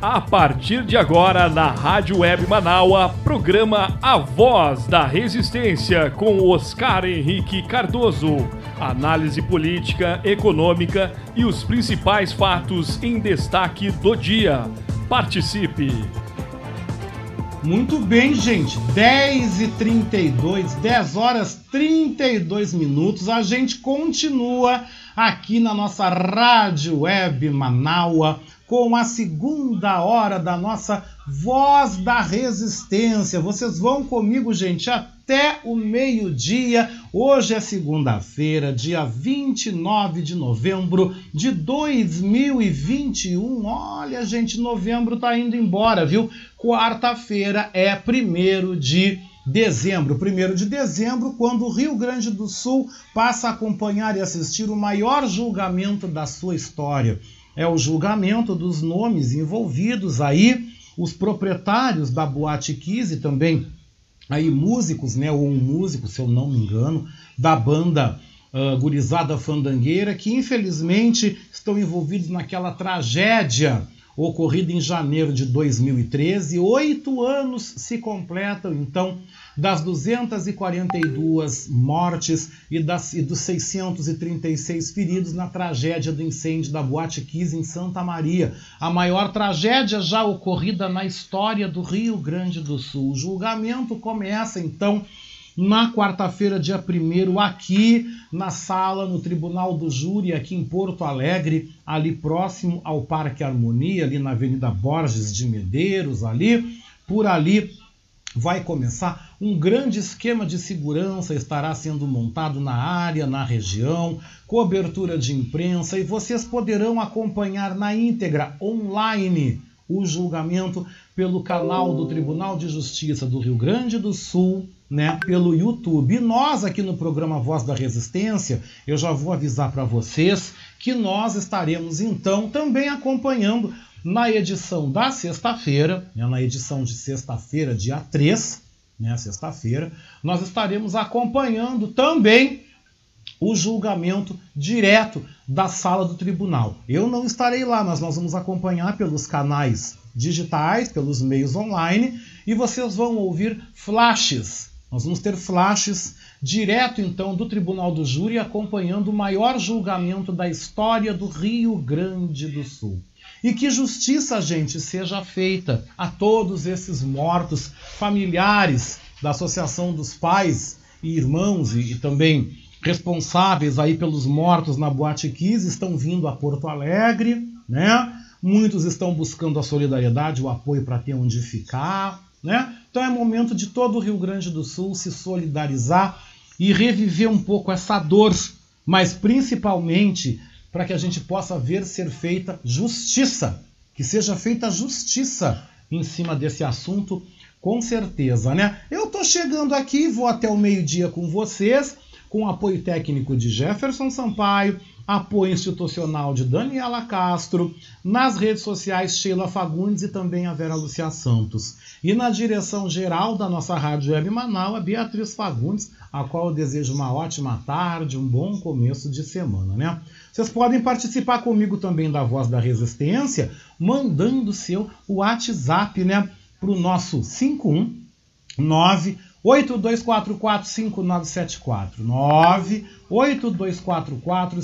A partir de agora, na Rádio Web Manaua, programa A Voz da Resistência com Oscar Henrique Cardoso. Análise política, econômica e os principais fatos em destaque do dia. Participe! Muito bem, gente. 10 e 32, 10 horas 32 minutos. A gente continua aqui na nossa Rádio Web Manaua com a segunda hora da nossa Voz da Resistência. Vocês vão comigo, gente, até o meio-dia. Hoje é segunda-feira, dia 29 de novembro de 2021. Olha, gente, novembro tá indo embora, viu? Quarta-feira é primeiro de dezembro, 1 de dezembro, quando o Rio Grande do Sul passa a acompanhar e assistir o maior julgamento da sua história é o julgamento dos nomes envolvidos aí, os proprietários da Boate Kiss e também aí músicos, né, ou um músico, se eu não me engano, da banda uh, Gurizada Fandangueira, que infelizmente estão envolvidos naquela tragédia ocorrida em janeiro de 2013. Oito anos se completam, então, das 242 mortes e, das, e dos 636 feridos na tragédia do incêndio da Boate Kiss em Santa Maria, a maior tragédia já ocorrida na história do Rio Grande do Sul. O julgamento começa então na quarta-feira, dia 1 aqui na sala, no Tribunal do Júri, aqui em Porto Alegre, ali próximo ao Parque Harmonia, ali na Avenida Borges de Medeiros, ali, por ali vai começar um grande esquema de segurança estará sendo montado na área, na região, cobertura de imprensa e vocês poderão acompanhar na íntegra online o julgamento pelo canal do Tribunal de Justiça do Rio Grande do Sul, né, pelo YouTube. E nós aqui no programa Voz da Resistência, eu já vou avisar para vocês que nós estaremos então também acompanhando na edição da sexta-feira, né, na edição de sexta-feira, dia 3, né, sexta-feira, nós estaremos acompanhando também o julgamento direto da sala do tribunal. Eu não estarei lá, mas nós vamos acompanhar pelos canais digitais, pelos meios online, e vocês vão ouvir flashes. Nós vamos ter flashes direto então do Tribunal do Júri acompanhando o maior julgamento da história do Rio Grande do Sul. E que justiça, gente, seja feita a todos esses mortos, familiares da Associação dos Pais e Irmãos e, e também responsáveis aí pelos mortos na Boate Kiss estão vindo a Porto Alegre, né? Muitos estão buscando a solidariedade, o apoio para ter onde ficar, né? Então é momento de todo o Rio Grande do Sul se solidarizar e reviver um pouco essa dor, mas principalmente para que a gente possa ver ser feita justiça, que seja feita justiça em cima desse assunto, com certeza, né? Eu tô chegando aqui, vou até o meio-dia com vocês, com apoio técnico de Jefferson Sampaio, apoio institucional de Daniela Castro, nas redes sociais Sheila Fagundes e também a Vera Lucia Santos. E na direção geral da nossa Rádio Web Manaus, Beatriz Fagundes, a qual eu desejo uma ótima tarde, um bom começo de semana, né? Vocês podem participar comigo também da Voz da Resistência, mandando seu WhatsApp, né, para o nosso 519 8244-5974.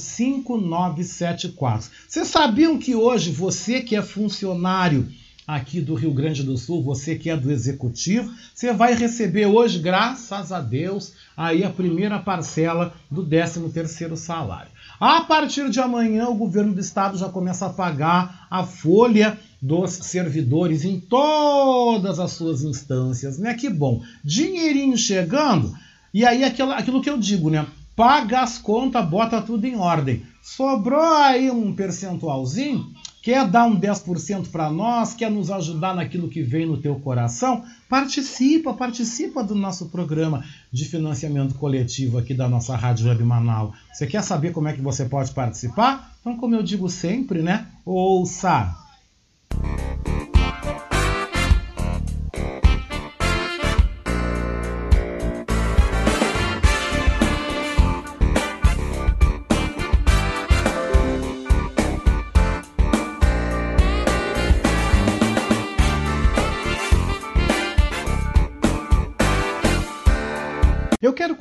98244-5974. Vocês sabiam que hoje você que é funcionário aqui do Rio Grande do Sul, você que é do executivo, você vai receber hoje, graças a Deus, aí a primeira parcela do 13º salário. A partir de amanhã, o governo do estado já começa a pagar a folha dos servidores em todas as suas instâncias, né? Que bom. Dinheirinho chegando, e aí aquilo, aquilo que eu digo, né? Paga as contas, bota tudo em ordem. Sobrou aí um percentualzinho, quer dar um 10% para nós, quer nos ajudar naquilo que vem no teu coração? Participa, participa do nosso programa de financiamento coletivo aqui da nossa Rádio Web Manaus. Você quer saber como é que você pode participar? Então, como eu digo sempre, né? Ouça!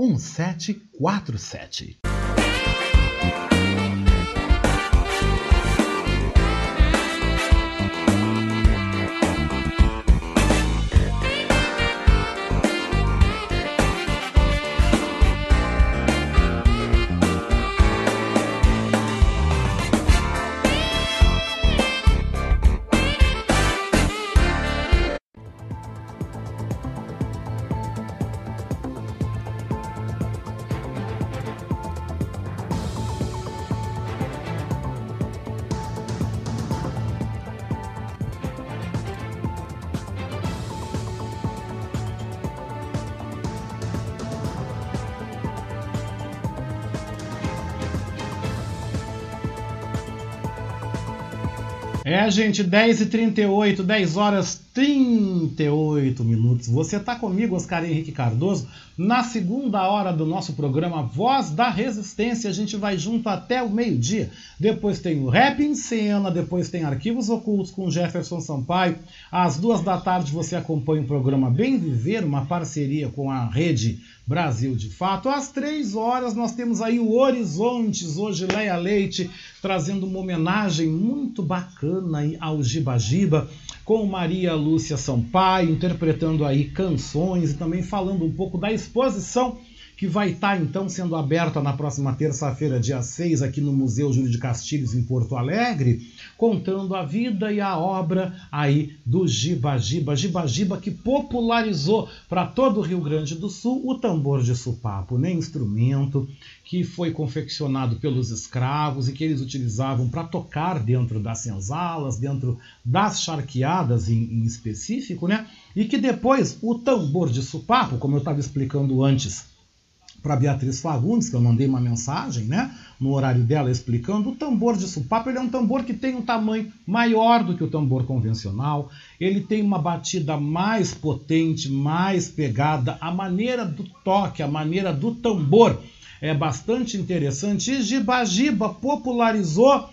1747. Gente, 10h38, 10 horas 38 minutos. Você está comigo, Oscar Henrique Cardoso, na segunda hora do nosso programa Voz da Resistência. A gente vai junto até o meio-dia. Depois tem o Rap em Cena, depois tem Arquivos Ocultos com Jefferson Sampaio. Às duas da tarde você acompanha o programa Bem Viver, uma parceria com a rede Brasil de Fato. Às três horas nós temos aí o Horizontes, hoje Leia Leite, trazendo uma homenagem muito bacana aí ao Giba Giba, com Maria Lúcia Sampaio, interpretando aí canções e também falando um pouco da exposição que vai estar tá, então sendo aberta na próxima terça-feira, dia 6, aqui no Museu Júlio de Castilhos, em Porto Alegre, contando a vida e a obra aí do Giba Giba, Giba Giba que popularizou para todo o Rio Grande do Sul o tambor de supapo, né? instrumento que foi confeccionado pelos escravos e que eles utilizavam para tocar dentro das senzalas, dentro das charqueadas em, em específico, né? E que depois o tambor de supapo, como eu estava explicando antes, para Beatriz Fagundes, que eu mandei uma mensagem, né, no horário dela explicando, o tambor de supapo. Ele é um tambor que tem um tamanho maior do que o tambor convencional, ele tem uma batida mais potente, mais pegada, a maneira do toque, a maneira do tambor é bastante interessante. E Giba Giba popularizou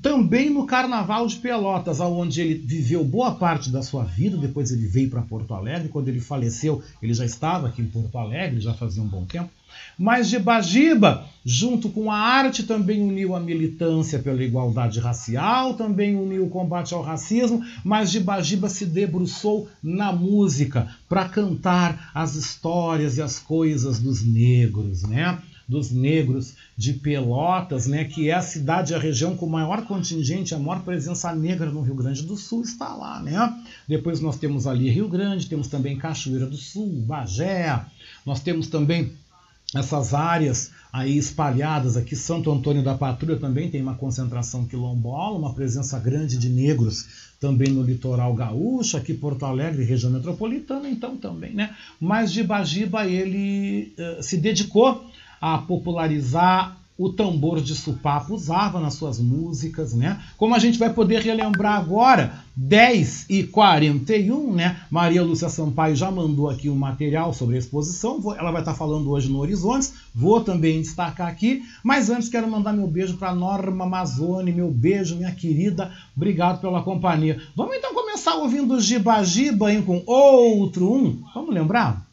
também no Carnaval de Pelotas, onde ele viveu boa parte da sua vida, depois ele veio para Porto Alegre, quando ele faleceu, ele já estava aqui em Porto Alegre, já fazia um bom tempo. Mas Giba junto com a arte, também uniu a militância pela igualdade racial, também uniu o combate ao racismo, mas Giba se debruçou na música para cantar as histórias e as coisas dos negros, né? Dos negros de Pelotas, né, que é a cidade, a região com maior contingente, a maior presença negra no Rio Grande do Sul, está lá. Né? Depois nós temos ali Rio Grande, temos também Cachoeira do Sul, Bagé, nós temos também essas áreas aí espalhadas aqui, Santo Antônio da Patrulha também tem uma concentração quilombola, uma presença grande de negros também no litoral gaúcho, aqui Porto Alegre, região metropolitana, então também, né? Mas de Bagiba ele uh, se dedicou a popularizar o tambor de supapo usava nas suas músicas, né? Como a gente vai poder relembrar agora, 10 e 41, né? Maria Lúcia Sampaio já mandou aqui um material sobre a exposição, ela vai estar falando hoje no Horizontes, vou também destacar aqui, mas antes quero mandar meu beijo para Norma Amazone, meu beijo, minha querida, obrigado pela companhia. Vamos então começar ouvindo Giba Giba hein, com outro um, vamos lembrar?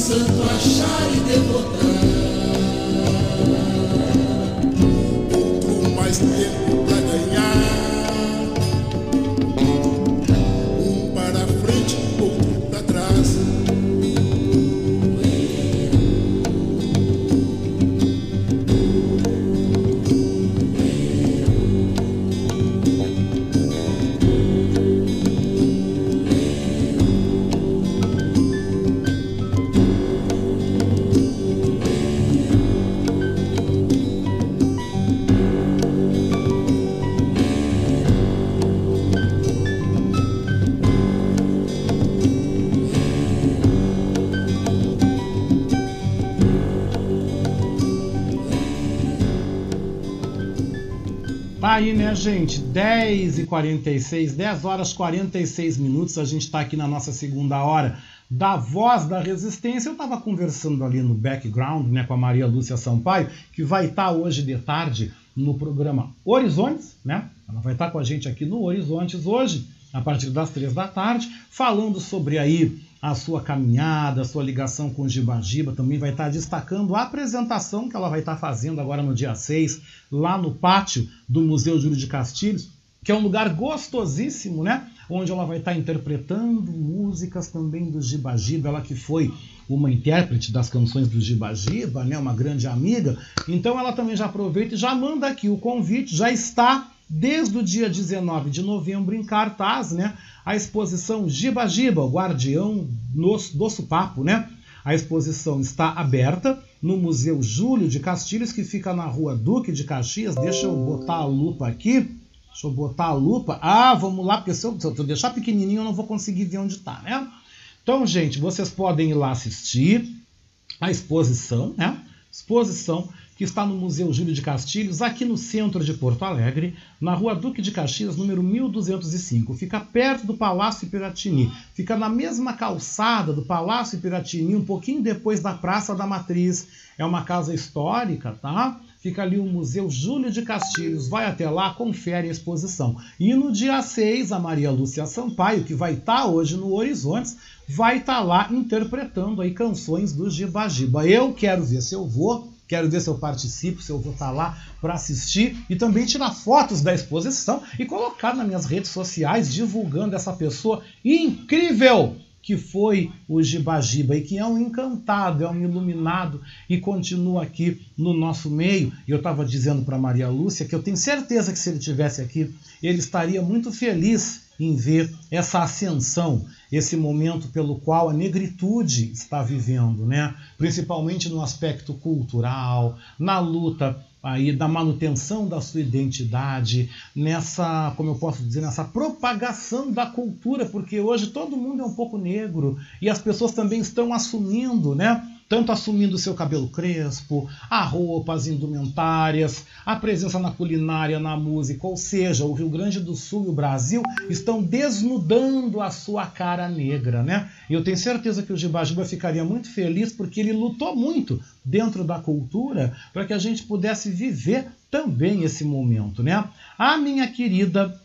Santo achar e devotar. Aí, né, gente? 10 e 46, 10 horas 46 minutos. A gente está aqui na nossa segunda hora da Voz da Resistência. Eu estava conversando ali no background né, com a Maria Lúcia Sampaio, que vai estar hoje de tarde no programa Horizontes, né? Ela vai estar com a gente aqui no Horizontes hoje, a partir das três da tarde, falando sobre aí a sua caminhada, a sua ligação com o Gibagiba, também vai estar destacando a apresentação que ela vai estar fazendo agora no dia 6, lá no pátio do Museu Júlio de Castilhos, que é um lugar gostosíssimo, né? Onde ela vai estar interpretando músicas também do Gibagiba, ela que foi uma intérprete das canções do Gibagiba, né? Uma grande amiga. Então ela também já aproveita e já manda aqui o convite, já está desde o dia 19 de novembro em cartaz, né? A exposição Giba Giba, o guardião do supapo, né? A exposição está aberta no Museu Júlio de Castilhos, que fica na rua Duque de Caxias. Deixa eu botar a lupa aqui. Deixa eu botar a lupa. Ah, vamos lá, porque se eu, se eu deixar pequenininho eu não vou conseguir ver onde está, né? Então, gente, vocês podem ir lá assistir a exposição, né? Exposição que está no Museu Júlio de Castilhos, aqui no centro de Porto Alegre, na rua Duque de Caxias, número 1205. Fica perto do Palácio Piratini. Fica na mesma calçada do Palácio Piratini, um pouquinho depois da Praça da Matriz. É uma casa histórica, tá? Fica ali o Museu Júlio de Castilhos. Vai até lá, confere a exposição. E no dia 6, a Maria Lúcia Sampaio, que vai estar hoje no Horizontes, vai estar lá interpretando aí canções do Giba Giba. Eu quero ver se eu vou Quero ver se eu participo, se eu vou estar lá para assistir e também tirar fotos da exposição e colocar nas minhas redes sociais divulgando essa pessoa incrível que foi o Gibagiba e que é um encantado, é um iluminado e continua aqui no nosso meio. E eu estava dizendo para Maria Lúcia que eu tenho certeza que se ele tivesse aqui, ele estaria muito feliz em ver essa ascensão, esse momento pelo qual a negritude está vivendo, né? Principalmente no aspecto cultural, na luta aí da manutenção da sua identidade, nessa, como eu posso dizer, nessa propagação da cultura, porque hoje todo mundo é um pouco negro e as pessoas também estão assumindo, né? Tanto assumindo o seu cabelo crespo, a roupa, as indumentárias, a presença na culinária, na música, ou seja, o Rio Grande do Sul e o Brasil estão desnudando a sua cara negra, né? E eu tenho certeza que o Gibajiba ficaria muito feliz porque ele lutou muito dentro da cultura para que a gente pudesse viver também esse momento, né? A minha querida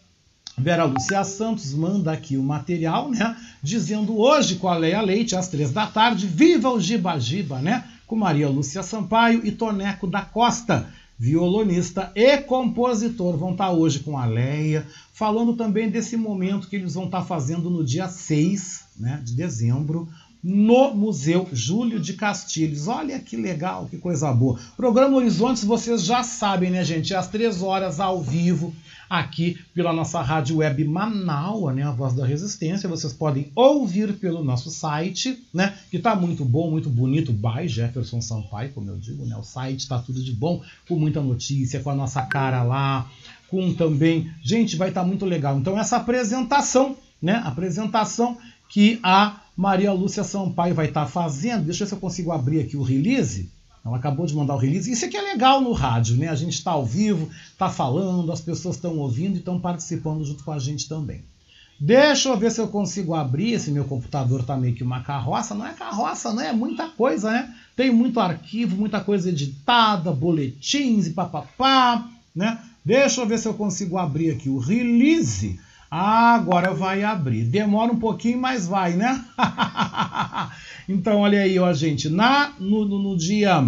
Vera Lúcia Santos manda aqui o material, né? Dizendo hoje com a Leia Leite, às três da tarde, viva o Giba Giba, né? Com Maria Lúcia Sampaio e Toneco da Costa, violonista e compositor. Vão estar hoje com a Leia, falando também desse momento que eles vão estar fazendo no dia 6 né, de dezembro, no Museu Júlio de Castilhos. Olha que legal, que coisa boa. Programa Horizontes, vocês já sabem, né, gente? Às três horas ao vivo, aqui pela nossa rádio web Manaua, né, a Voz da Resistência. Vocês podem ouvir pelo nosso site, né, que tá muito bom, muito bonito, by Jefferson Sampaio, como eu digo, né, o site tá tudo de bom, com muita notícia, com a nossa cara lá, com também, gente, vai estar tá muito legal. Então essa apresentação, né, apresentação que a Maria Lúcia Sampaio vai estar tá fazendo. Deixa eu ver se eu consigo abrir aqui o release. Ela acabou de mandar o release. Isso aqui é legal no rádio, né? A gente está ao vivo, está falando, as pessoas estão ouvindo e estão participando junto com a gente também. Deixa eu ver se eu consigo abrir. Esse meu computador tá meio que uma carroça. Não é carroça, não é muita coisa, né? Tem muito arquivo, muita coisa editada, boletins e papapá, né? Deixa eu ver se eu consigo abrir aqui o release. Ah, agora vai abrir. Demora um pouquinho, mas vai, né? então, olha aí, ó, gente. Na, no, no, dia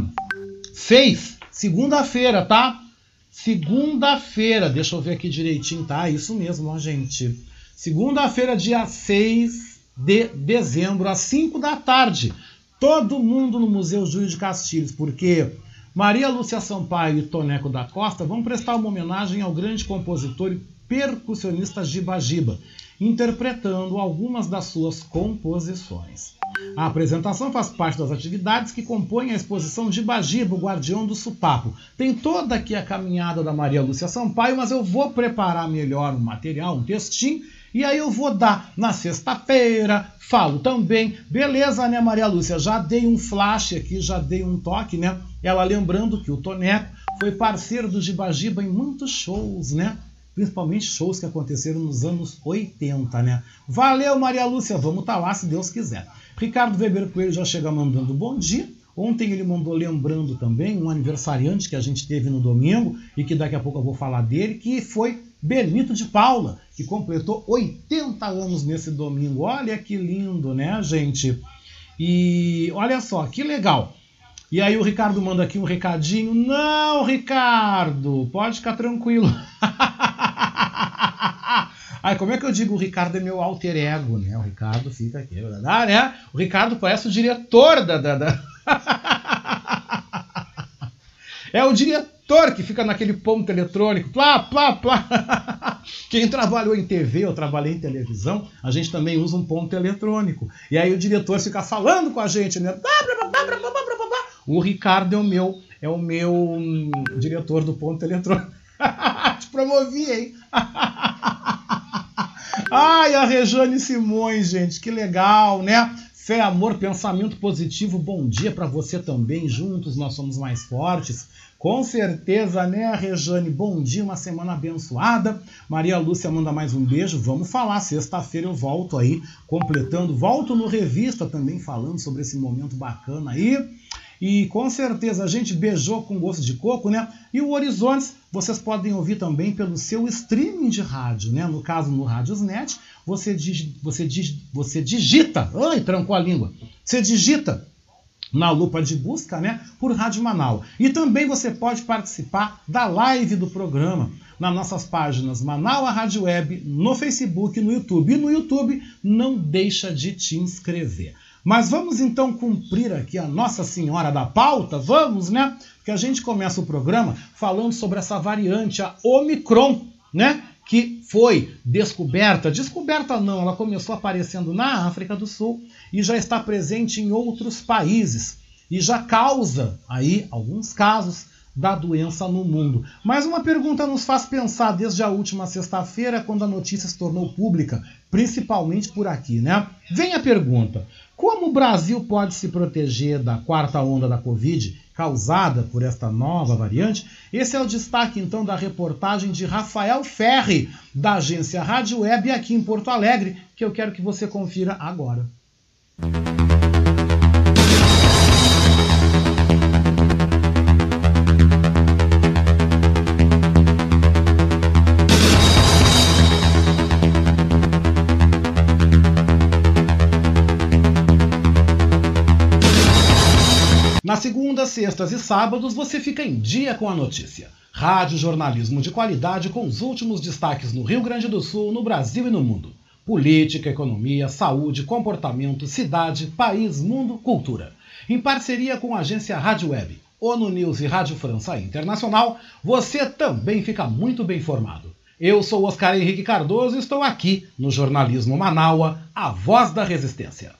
6, segunda-feira, tá? Segunda-feira, deixa eu ver aqui direitinho, tá? Isso mesmo, ó, gente. Segunda-feira, dia 6 de dezembro, às 5 da tarde. Todo mundo no Museu Júlio de Castilhos, porque Maria Lúcia Sampaio e Toneco da Costa vão prestar uma homenagem ao grande compositor e percussionista Giba, interpretando algumas das suas composições. A apresentação faz parte das atividades que compõem a exposição de Bagiba, o Guardião do Supapo. Tem toda aqui a caminhada da Maria Lúcia Sampaio, mas eu vou preparar melhor um material, um textinho, e aí eu vou dar na sexta-feira, falo também. Beleza, né, Maria Lúcia? Já dei um flash aqui, já dei um toque, né? Ela lembrando que o Toneco foi parceiro do Gibagiba em muitos shows, né? Principalmente shows que aconteceram nos anos 80, né? Valeu, Maria Lúcia, vamos estar tá lá se Deus quiser. Ricardo Weber Coelho já chega mandando bom dia. Ontem ele mandou lembrando também um aniversariante que a gente teve no domingo e que daqui a pouco eu vou falar dele, que foi Benito de Paula, que completou 80 anos nesse domingo. Olha que lindo, né, gente? E olha só, que legal. E aí o Ricardo manda aqui um recadinho. Não, Ricardo, pode ficar tranquilo. Ai, como é que eu digo o Ricardo é meu alter ego, né? O Ricardo fica aqui, ah, né? O Ricardo parece o diretor da... da, da... é o diretor que fica naquele ponto eletrônico, plá, plá, plá. Quem trabalhou em TV, eu trabalhei em televisão, a gente também usa um ponto eletrônico. E aí o diretor fica falando com a gente, né? O Ricardo é o meu, é o meu hum, diretor do ponto eletrônico. Te promovi, hein? Ai, a Rejane Simões, gente, que legal, né? Fé, amor, pensamento positivo, bom dia para você também. Juntos nós somos mais fortes. Com certeza, né, Rejane? Bom dia, uma semana abençoada. Maria Lúcia manda mais um beijo. Vamos falar. Sexta-feira eu volto aí, completando. Volto no Revista também, falando sobre esse momento bacana aí. E com certeza a gente beijou com gosto de coco, né? E o Horizontes vocês podem ouvir também pelo seu streaming de rádio, né? No caso, no Radiosnet, você, dig, você, dig, você digita. Ai, trancou a língua. Você digita na lupa de busca, né, por Rádio Manaus. E também você pode participar da live do programa nas nossas páginas Manaus Rádio Web, no Facebook no YouTube. E no YouTube não deixa de te inscrever. Mas vamos então cumprir aqui a Nossa Senhora da Pauta, vamos, né? Porque a gente começa o programa falando sobre essa variante, a Omicron, né? Que foi descoberta, descoberta não, ela começou aparecendo na África do Sul e já está presente em outros países e já causa aí alguns casos da doença no mundo. Mas uma pergunta nos faz pensar desde a última sexta-feira, quando a notícia se tornou pública, principalmente por aqui, né? Vem a pergunta: como o Brasil pode se proteger da quarta onda da Covid causada por esta nova variante? Esse é o destaque então da reportagem de Rafael Ferri, da agência Rádio Web aqui em Porto Alegre, que eu quero que você confira agora. Nas sextas e sábados você fica em dia com a notícia. Rádio jornalismo de qualidade com os últimos destaques no Rio Grande do Sul, no Brasil e no mundo. Política, economia, saúde, comportamento, cidade, país, mundo, cultura. Em parceria com a agência Rádio Web, ONU News e Rádio França Internacional, você também fica muito bem informado. Eu sou Oscar Henrique Cardoso e estou aqui no Jornalismo Manaua, a voz da resistência.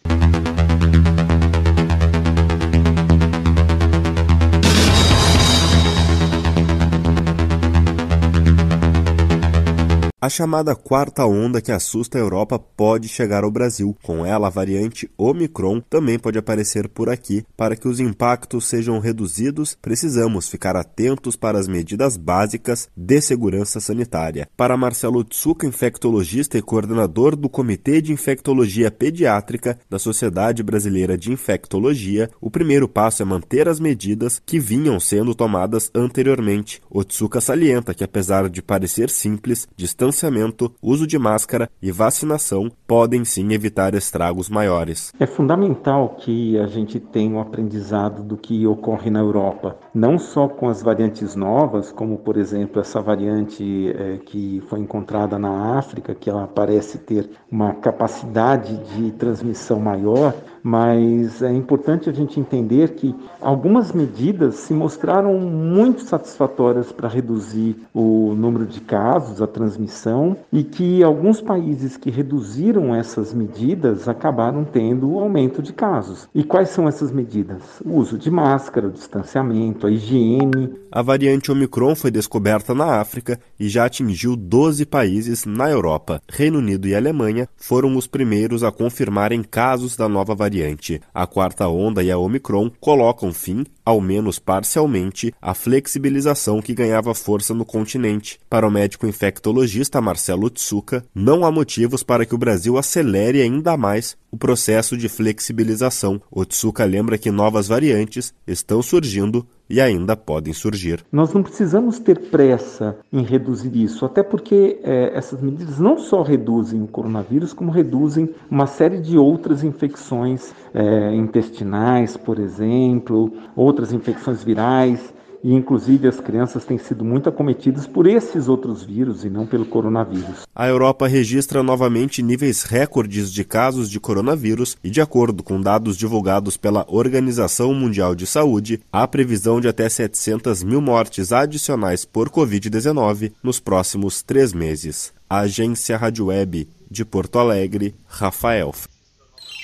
A chamada quarta onda que assusta a Europa pode chegar ao Brasil. Com ela, a variante Omicron também pode aparecer por aqui. Para que os impactos sejam reduzidos, precisamos ficar atentos para as medidas básicas de segurança sanitária. Para Marcelo Tsuka, infectologista e coordenador do Comitê de Infectologia Pediátrica da Sociedade Brasileira de Infectologia, o primeiro passo é manter as medidas que vinham sendo tomadas anteriormente. Otsuka salienta que, apesar de parecer simples, distanciamento, uso de máscara e vacinação podem sim evitar estragos maiores. É fundamental que a gente tenha um aprendizado do que ocorre na Europa, não só com as variantes novas, como por exemplo essa variante é, que foi encontrada na África, que ela parece ter uma capacidade de transmissão maior, mas é importante a gente entender que algumas medidas se mostraram muito satisfatórias para reduzir o número de casos, a transmissão, e que alguns países que reduziram essas medidas acabaram tendo aumento de casos. E quais são essas medidas? O uso de máscara, o distanciamento, a higiene. A variante Omicron foi descoberta na África e já atingiu 12 países na Europa. Reino Unido e Alemanha foram os primeiros a confirmarem casos da nova variante. A quarta onda e a Omicron colocam fim, ao menos parcialmente, à flexibilização que ganhava força no continente. Para o médico infectologista Marcelo Tsuka, não há motivos para que o Brasil acelere ainda mais o processo de flexibilização. O Tsuka lembra que novas variantes estão surgindo e ainda podem surgir. Nós não precisamos ter pressa em reduzir isso, até porque é, essas medidas não só reduzem o coronavírus, como reduzem uma série de outras infecções é, intestinais, por exemplo, outras infecções virais e inclusive as crianças têm sido muito acometidas por esses outros vírus e não pelo coronavírus. A Europa registra novamente níveis recordes de casos de coronavírus e, de acordo com dados divulgados pela Organização Mundial de Saúde, há previsão de até 700 mil mortes adicionais por Covid-19 nos próximos três meses. Agência Rádio Web de Porto Alegre, Rafael.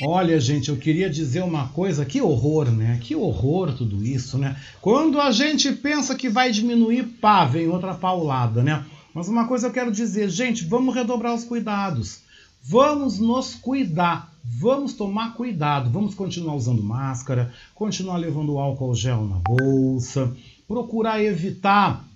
Olha, gente, eu queria dizer uma coisa, que horror, né? Que horror tudo isso, né? Quando a gente pensa que vai diminuir, pá, vem outra paulada, né? Mas uma coisa eu quero dizer, gente, vamos redobrar os cuidados. Vamos nos cuidar, vamos tomar cuidado, vamos continuar usando máscara, continuar levando álcool gel na bolsa, procurar evitar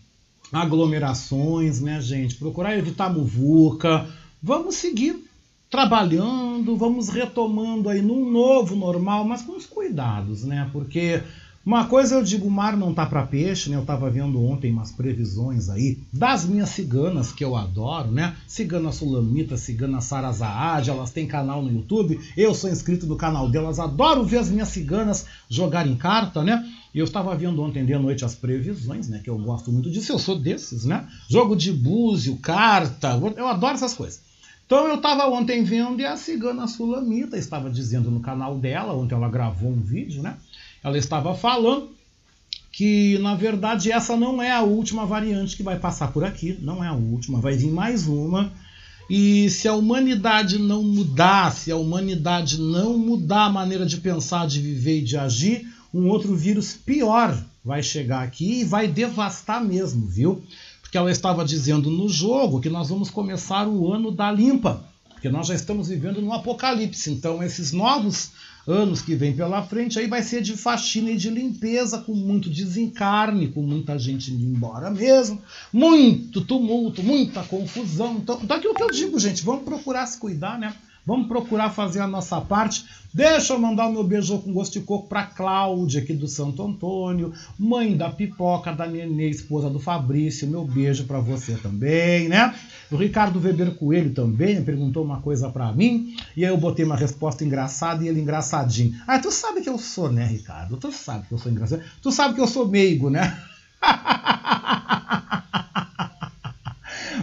aglomerações, né, gente? Procurar evitar muvuca. Vamos seguir trabalhando, vamos retomando aí num novo normal, mas com os cuidados, né? Porque uma coisa eu digo, o mar não tá para peixe, né? Eu tava vendo ontem umas previsões aí das minhas ciganas que eu adoro, né? Cigana Sulamita, Cigana Sarazaad, elas têm canal no YouTube. Eu sou inscrito no canal delas, adoro ver as minhas ciganas jogarem carta, né? E eu estava vendo ontem de noite as previsões, né? Que eu gosto muito disso, eu sou desses, né? Jogo de búzio, carta, eu adoro essas coisas. Então eu estava ontem vendo e a cigana Sulamita estava dizendo no canal dela, ontem ela gravou um vídeo, né? Ela estava falando que na verdade essa não é a última variante que vai passar por aqui, não é a última, vai vir mais uma. E se a humanidade não mudar, se a humanidade não mudar a maneira de pensar, de viver e de agir, um outro vírus pior vai chegar aqui e vai devastar mesmo, viu? Porque ela estava dizendo no jogo que nós vamos começar o ano da limpa, porque nós já estamos vivendo no apocalipse. Então, esses novos anos que vem pela frente aí vai ser de faxina e de limpeza, com muito desencarne, com muita gente indo embora mesmo, muito tumulto, muita confusão. Então, então aquilo que eu digo, gente, vamos procurar se cuidar, né? Vamos procurar fazer a nossa parte. Deixa eu mandar o meu beijo com gosto de coco para Cláudia, aqui do Santo Antônio, mãe da Pipoca, da Nenê, esposa do Fabrício. Meu beijo para você também, né? O Ricardo Weber Coelho também perguntou uma coisa para mim, e aí eu botei uma resposta engraçada e ele engraçadinho. Ah, tu sabe que eu sou, né, Ricardo? Tu sabe que eu sou engraçado. Tu sabe que eu sou meigo, né?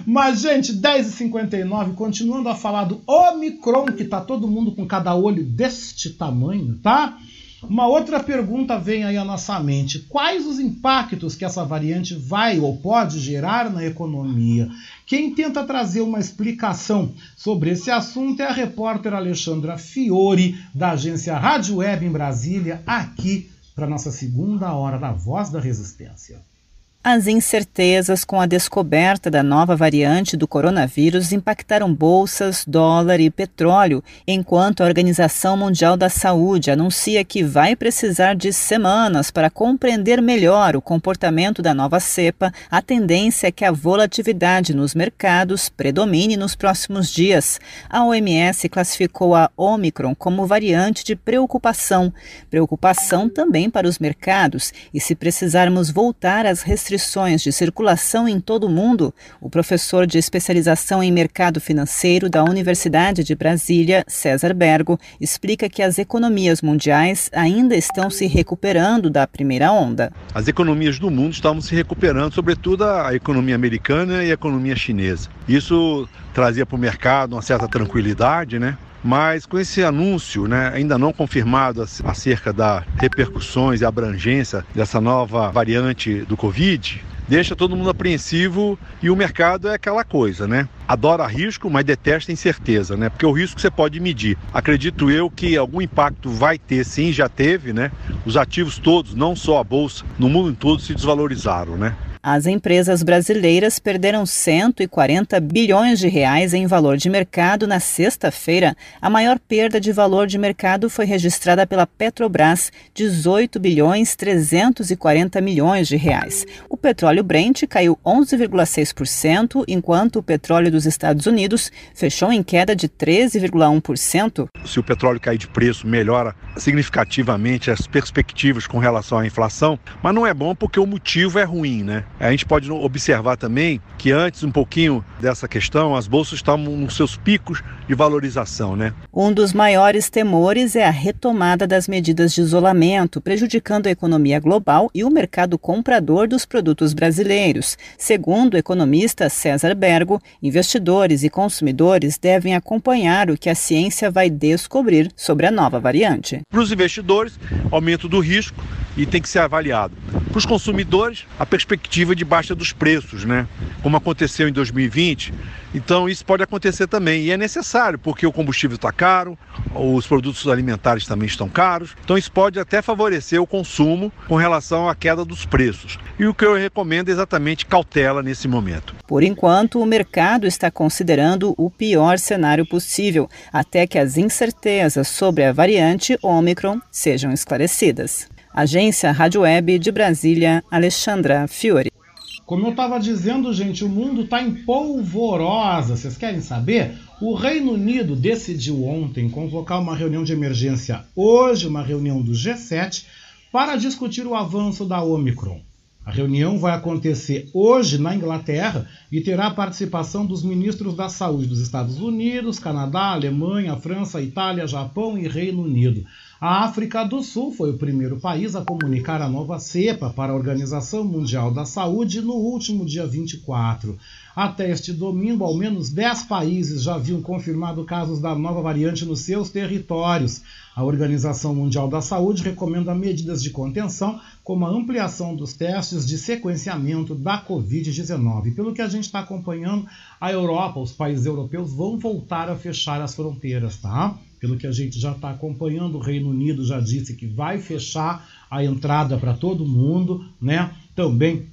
Mas, gente, 10h59, continuando a falar do Omicron, que tá todo mundo com cada olho deste tamanho, tá? Uma outra pergunta vem aí à nossa mente: quais os impactos que essa variante vai ou pode gerar na economia? Quem tenta trazer uma explicação sobre esse assunto é a repórter Alexandra Fiore, da agência Rádio Web em Brasília, aqui para nossa segunda hora da Voz da Resistência. As incertezas com a descoberta da nova variante do coronavírus impactaram bolsas, dólar e petróleo, enquanto a Organização Mundial da Saúde anuncia que vai precisar de semanas para compreender melhor o comportamento da nova cepa. A tendência é que a volatilidade nos mercados predomine nos próximos dias. A OMS classificou a Omicron como variante de preocupação. Preocupação também para os mercados, e se precisarmos voltar às restrições restrições de circulação em todo o mundo, o professor de especialização em mercado financeiro da Universidade de Brasília, César Bergo, explica que as economias mundiais ainda estão se recuperando da primeira onda. As economias do mundo estavam se recuperando, sobretudo a economia americana e a economia chinesa. Isso trazia para o mercado uma certa tranquilidade, né? Mas com esse anúncio, né, ainda não confirmado acerca da repercussões e abrangência dessa nova variante do Covid, deixa todo mundo apreensivo e o mercado é aquela coisa, né? Adora risco, mas detesta incerteza, né? Porque o risco você pode medir. Acredito eu que algum impacto vai ter, sim, já teve, né? Os ativos todos, não só a bolsa, no mundo todo se desvalorizaram, né? As empresas brasileiras perderam 140 bilhões de reais em valor de mercado na sexta-feira. A maior perda de valor de mercado foi registrada pela Petrobras, 18 bilhões 340 milhões de reais. O petróleo Brent caiu 11,6%, enquanto o petróleo dos Estados Unidos fechou em queda de 13,1%. Se o petróleo cair de preço, melhora significativamente as perspectivas com relação à inflação, mas não é bom porque o motivo é ruim, né? A gente pode observar também que antes um pouquinho dessa questão, as bolsas estavam nos seus picos de valorização, né? Um dos maiores temores é a retomada das medidas de isolamento, prejudicando a economia global e o mercado comprador dos produtos brasileiros. Segundo o economista César Bergo, investidores e consumidores devem acompanhar o que a ciência vai descobrir sobre a nova variante. Para os investidores, aumento do risco e tem que ser avaliado. Para os consumidores, a perspectiva de baixa dos preços, né? Como aconteceu em 2020. Então isso pode acontecer também e é necessário porque o combustível está caro, os produtos alimentares também estão caros. Então isso pode até favorecer o consumo com relação à queda dos preços. E o que eu recomendo é exatamente cautela nesse momento. Por enquanto, o mercado está considerando o pior cenário possível, até que as incertezas sobre a variante Omicron sejam esclarecidas. Agência Rádio Web de Brasília, Alexandra Fiore. Como eu estava dizendo, gente, o mundo está em polvorosa. Vocês querem saber? O Reino Unido decidiu ontem convocar uma reunião de emergência hoje, uma reunião do G7, para discutir o avanço da Omicron. A reunião vai acontecer hoje na Inglaterra e terá a participação dos ministros da Saúde dos Estados Unidos, Canadá, Alemanha, França, Itália, Japão e Reino Unido. A África do Sul foi o primeiro país a comunicar a nova cepa para a Organização Mundial da Saúde no último dia 24. Até este domingo, ao menos 10 países já haviam confirmado casos da nova variante nos seus territórios. A Organização Mundial da Saúde recomenda medidas de contenção, como a ampliação dos testes de sequenciamento da Covid-19. Pelo que a gente está acompanhando, a Europa, os países europeus vão voltar a fechar as fronteiras, tá? Pelo que a gente já está acompanhando, o Reino Unido já disse que vai fechar a entrada para todo mundo, né? Também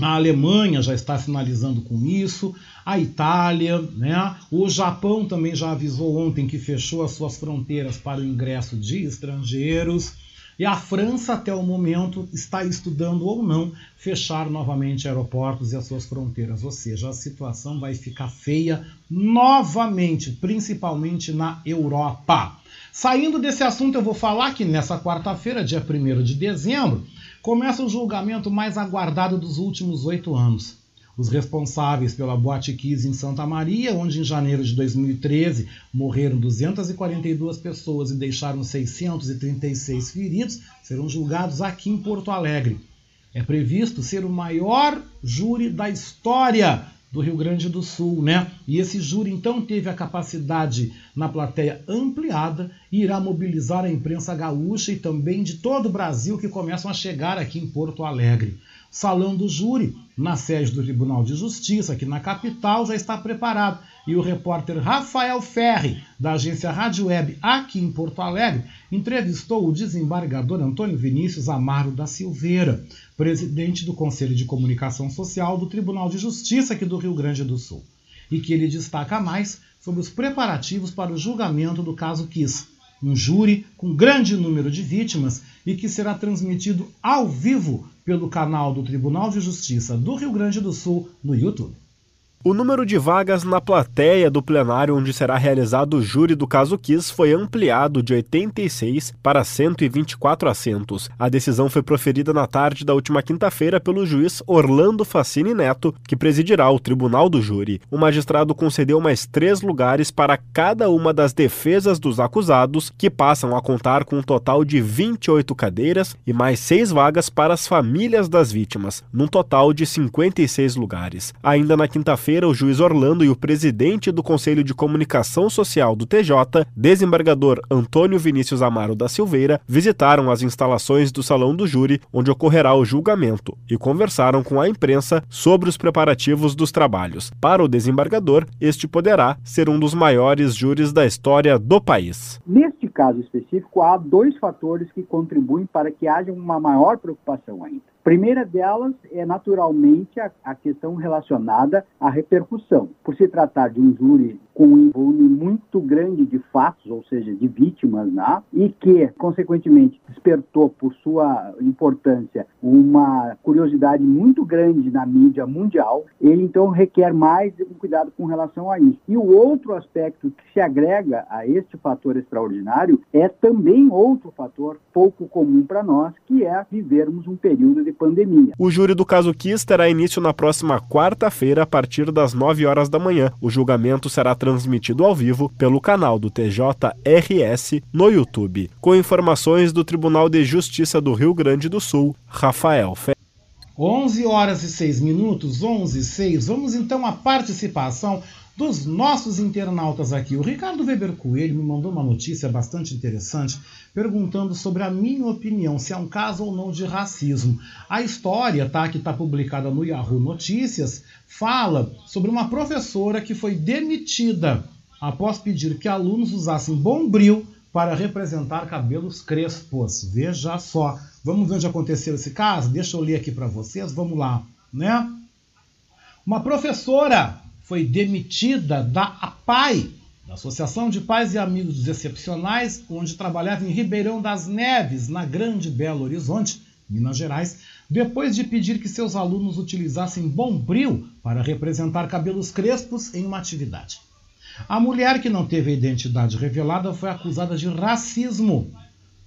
a Alemanha já está finalizando com isso, a Itália, né? O Japão também já avisou ontem que fechou as suas fronteiras para o ingresso de estrangeiros. E a França, até o momento, está estudando ou não fechar novamente aeroportos e as suas fronteiras. Ou seja, a situação vai ficar feia novamente, principalmente na Europa. Saindo desse assunto, eu vou falar que nessa quarta-feira, dia 1 de dezembro, começa o julgamento mais aguardado dos últimos oito anos os responsáveis pela Boate Kiss em Santa Maria, onde em janeiro de 2013 morreram 242 pessoas e deixaram 636 feridos, serão julgados aqui em Porto Alegre. É previsto ser o maior júri da história do Rio Grande do Sul, né? E esse júri então teve a capacidade na plateia ampliada e irá mobilizar a imprensa gaúcha e também de todo o Brasil que começam a chegar aqui em Porto Alegre. Salão do júri, na sede do Tribunal de Justiça, aqui na capital, já está preparado. E o repórter Rafael Ferri, da agência Rádio Web, aqui em Porto Alegre, entrevistou o desembargador Antônio Vinícius Amaro da Silveira. Presidente do Conselho de Comunicação Social do Tribunal de Justiça aqui do Rio Grande do Sul, e que ele destaca mais sobre os preparativos para o julgamento do caso Kiss, um júri com grande número de vítimas e que será transmitido ao vivo pelo canal do Tribunal de Justiça do Rio Grande do Sul no YouTube. O número de vagas na plateia do plenário onde será realizado o júri do caso Kiss foi ampliado de 86 para 124 assentos. A decisão foi proferida na tarde da última quinta-feira pelo juiz Orlando Facini Neto, que presidirá o tribunal do júri. O magistrado concedeu mais três lugares para cada uma das defesas dos acusados, que passam a contar com um total de 28 cadeiras e mais seis vagas para as famílias das vítimas, num total de 56 lugares. Ainda na quinta-feira, feira o juiz Orlando e o presidente do Conselho de Comunicação Social do TJ, desembargador Antônio Vinícius Amaro da Silveira, visitaram as instalações do Salão do Júri, onde ocorrerá o julgamento, e conversaram com a imprensa sobre os preparativos dos trabalhos. Para o desembargador, este poderá ser um dos maiores júris da história do país. Neste caso específico, há dois fatores que contribuem para que haja uma maior preocupação ainda primeira delas é naturalmente a, a, questão relacionada à repercussão. Por se tratar de um júri com um volume muito grande de fatos, ou seja, de vítimas, né? e que, consequentemente, despertou por sua importância uma curiosidade muito grande na mídia mundial, ele então requer mais um cuidado com relação a isso. E o outro aspecto que se agrega a este fator extraordinário é também outro fator pouco comum para nós, que é vivermos um período de pandemia. O júri do caso Kiss terá início na próxima quarta-feira, a partir das 9 horas da manhã. O julgamento será transmitido ao vivo pelo canal do TJRS no YouTube. Com informações do Tribunal de Justiça do Rio Grande do Sul, Rafael Fe 11 horas e 6 minutos, 11 e 6. Vamos então à participação dos nossos internautas aqui. O Ricardo Weber Coelho me mandou uma notícia bastante interessante perguntando sobre a minha opinião, se é um caso ou não de racismo. A história, tá, que está publicada no Yahoo Notícias, fala sobre uma professora que foi demitida após pedir que alunos usassem bombril para representar cabelos crespos. Veja só. Vamos ver onde aconteceu esse caso? Deixa eu ler aqui para vocês. Vamos lá, né? Uma professora foi demitida da APAI, da Associação de Pais e Amigos dos Excepcionais, onde trabalhava em Ribeirão das Neves, na Grande Belo Horizonte, Minas Gerais, depois de pedir que seus alunos utilizassem bombril para representar cabelos crespos em uma atividade. A mulher que não teve a identidade revelada foi acusada de racismo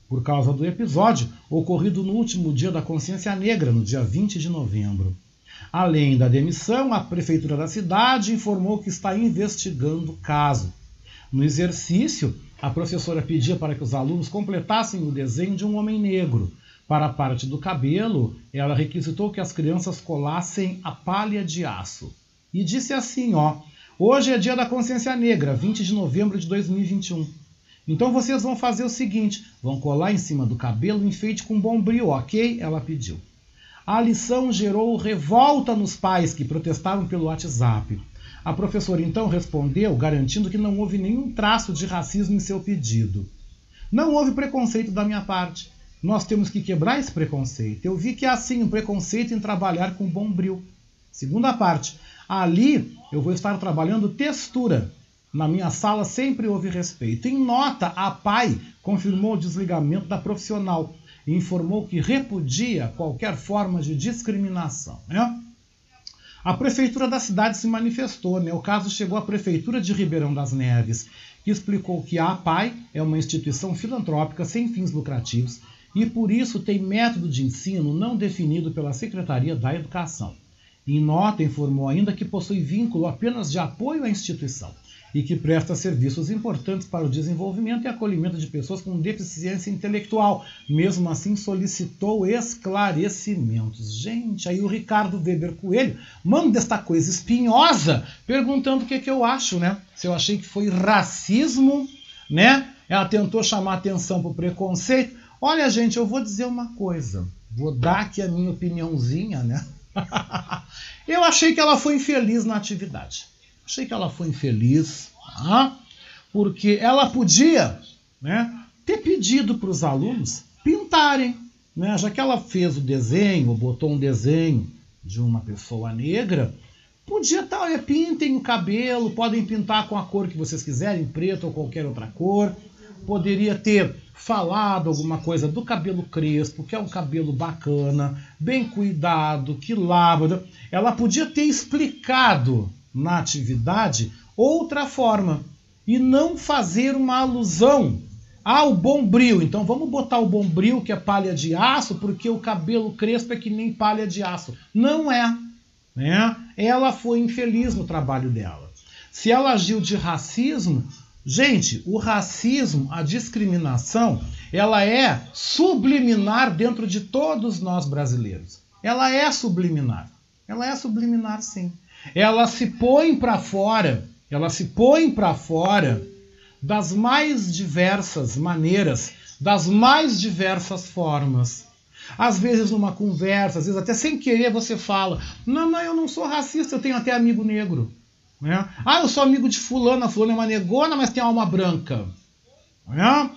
por causa do episódio ocorrido no último dia da consciência negra, no dia 20 de novembro. Além da demissão, a prefeitura da cidade informou que está investigando o caso. No exercício, a professora pedia para que os alunos completassem o desenho de um homem negro. Para a parte do cabelo, ela requisitou que as crianças colassem a palha de aço. E disse assim, ó: "Hoje é dia da consciência negra, 20 de novembro de 2021. Então vocês vão fazer o seguinte, vão colar em cima do cabelo um enfeite com bombril, OK?" Ela pediu. A lição gerou revolta nos pais que protestaram pelo WhatsApp. A professora então respondeu, garantindo que não houve nenhum traço de racismo em seu pedido. Não houve preconceito da minha parte. Nós temos que quebrar esse preconceito. Eu vi que há sim um preconceito em trabalhar com bombril. Segunda parte, ali eu vou estar trabalhando textura. Na minha sala sempre houve respeito. Em nota, a PAI confirmou o desligamento da profissional e informou que repudia qualquer forma de discriminação. Né? A prefeitura da cidade se manifestou. Né? O caso chegou à prefeitura de Ribeirão das Neves, que explicou que a APAI é uma instituição filantrópica sem fins lucrativos e por isso tem método de ensino não definido pela Secretaria da Educação. Em nota, informou ainda que possui vínculo apenas de apoio à instituição e que presta serviços importantes para o desenvolvimento e acolhimento de pessoas com deficiência intelectual. Mesmo assim, solicitou esclarecimentos. Gente, aí o Ricardo Weber Coelho manda esta coisa espinhosa, perguntando o que, é que eu acho, né? Se eu achei que foi racismo, né? Ela tentou chamar atenção para o preconceito. Olha, gente, eu vou dizer uma coisa. Vou dar aqui a minha opiniãozinha, né? eu achei que ela foi infeliz na atividade. Achei que ela foi infeliz, tá? porque ela podia né, ter pedido para os alunos pintarem né? Já que ela fez o desenho, ou botou um desenho de uma pessoa negra, podia estar, tá, olha, pintem o cabelo, podem pintar com a cor que vocês quiserem, preto ou qualquer outra cor. Poderia ter falado alguma coisa do cabelo crespo, que é um cabelo bacana, bem cuidado, que lava. Ela podia ter explicado na atividade outra forma e não fazer uma alusão ao bombril. Então vamos botar o bombril, que é palha de aço, porque o cabelo crespo é que nem palha de aço. Não é. Né? Ela foi infeliz no trabalho dela. Se ela agiu de racismo, Gente, o racismo, a discriminação, ela é subliminar dentro de todos nós brasileiros. Ela é subliminar. Ela é subliminar, sim. Ela se põe para fora, ela se põe para fora das mais diversas maneiras, das mais diversas formas. Às vezes numa conversa, às vezes até sem querer você fala: "Não, não, eu não sou racista, eu tenho até amigo negro". Né? Ah, eu sou amigo de fulana, fulana é uma negona, mas tem alma branca. Né?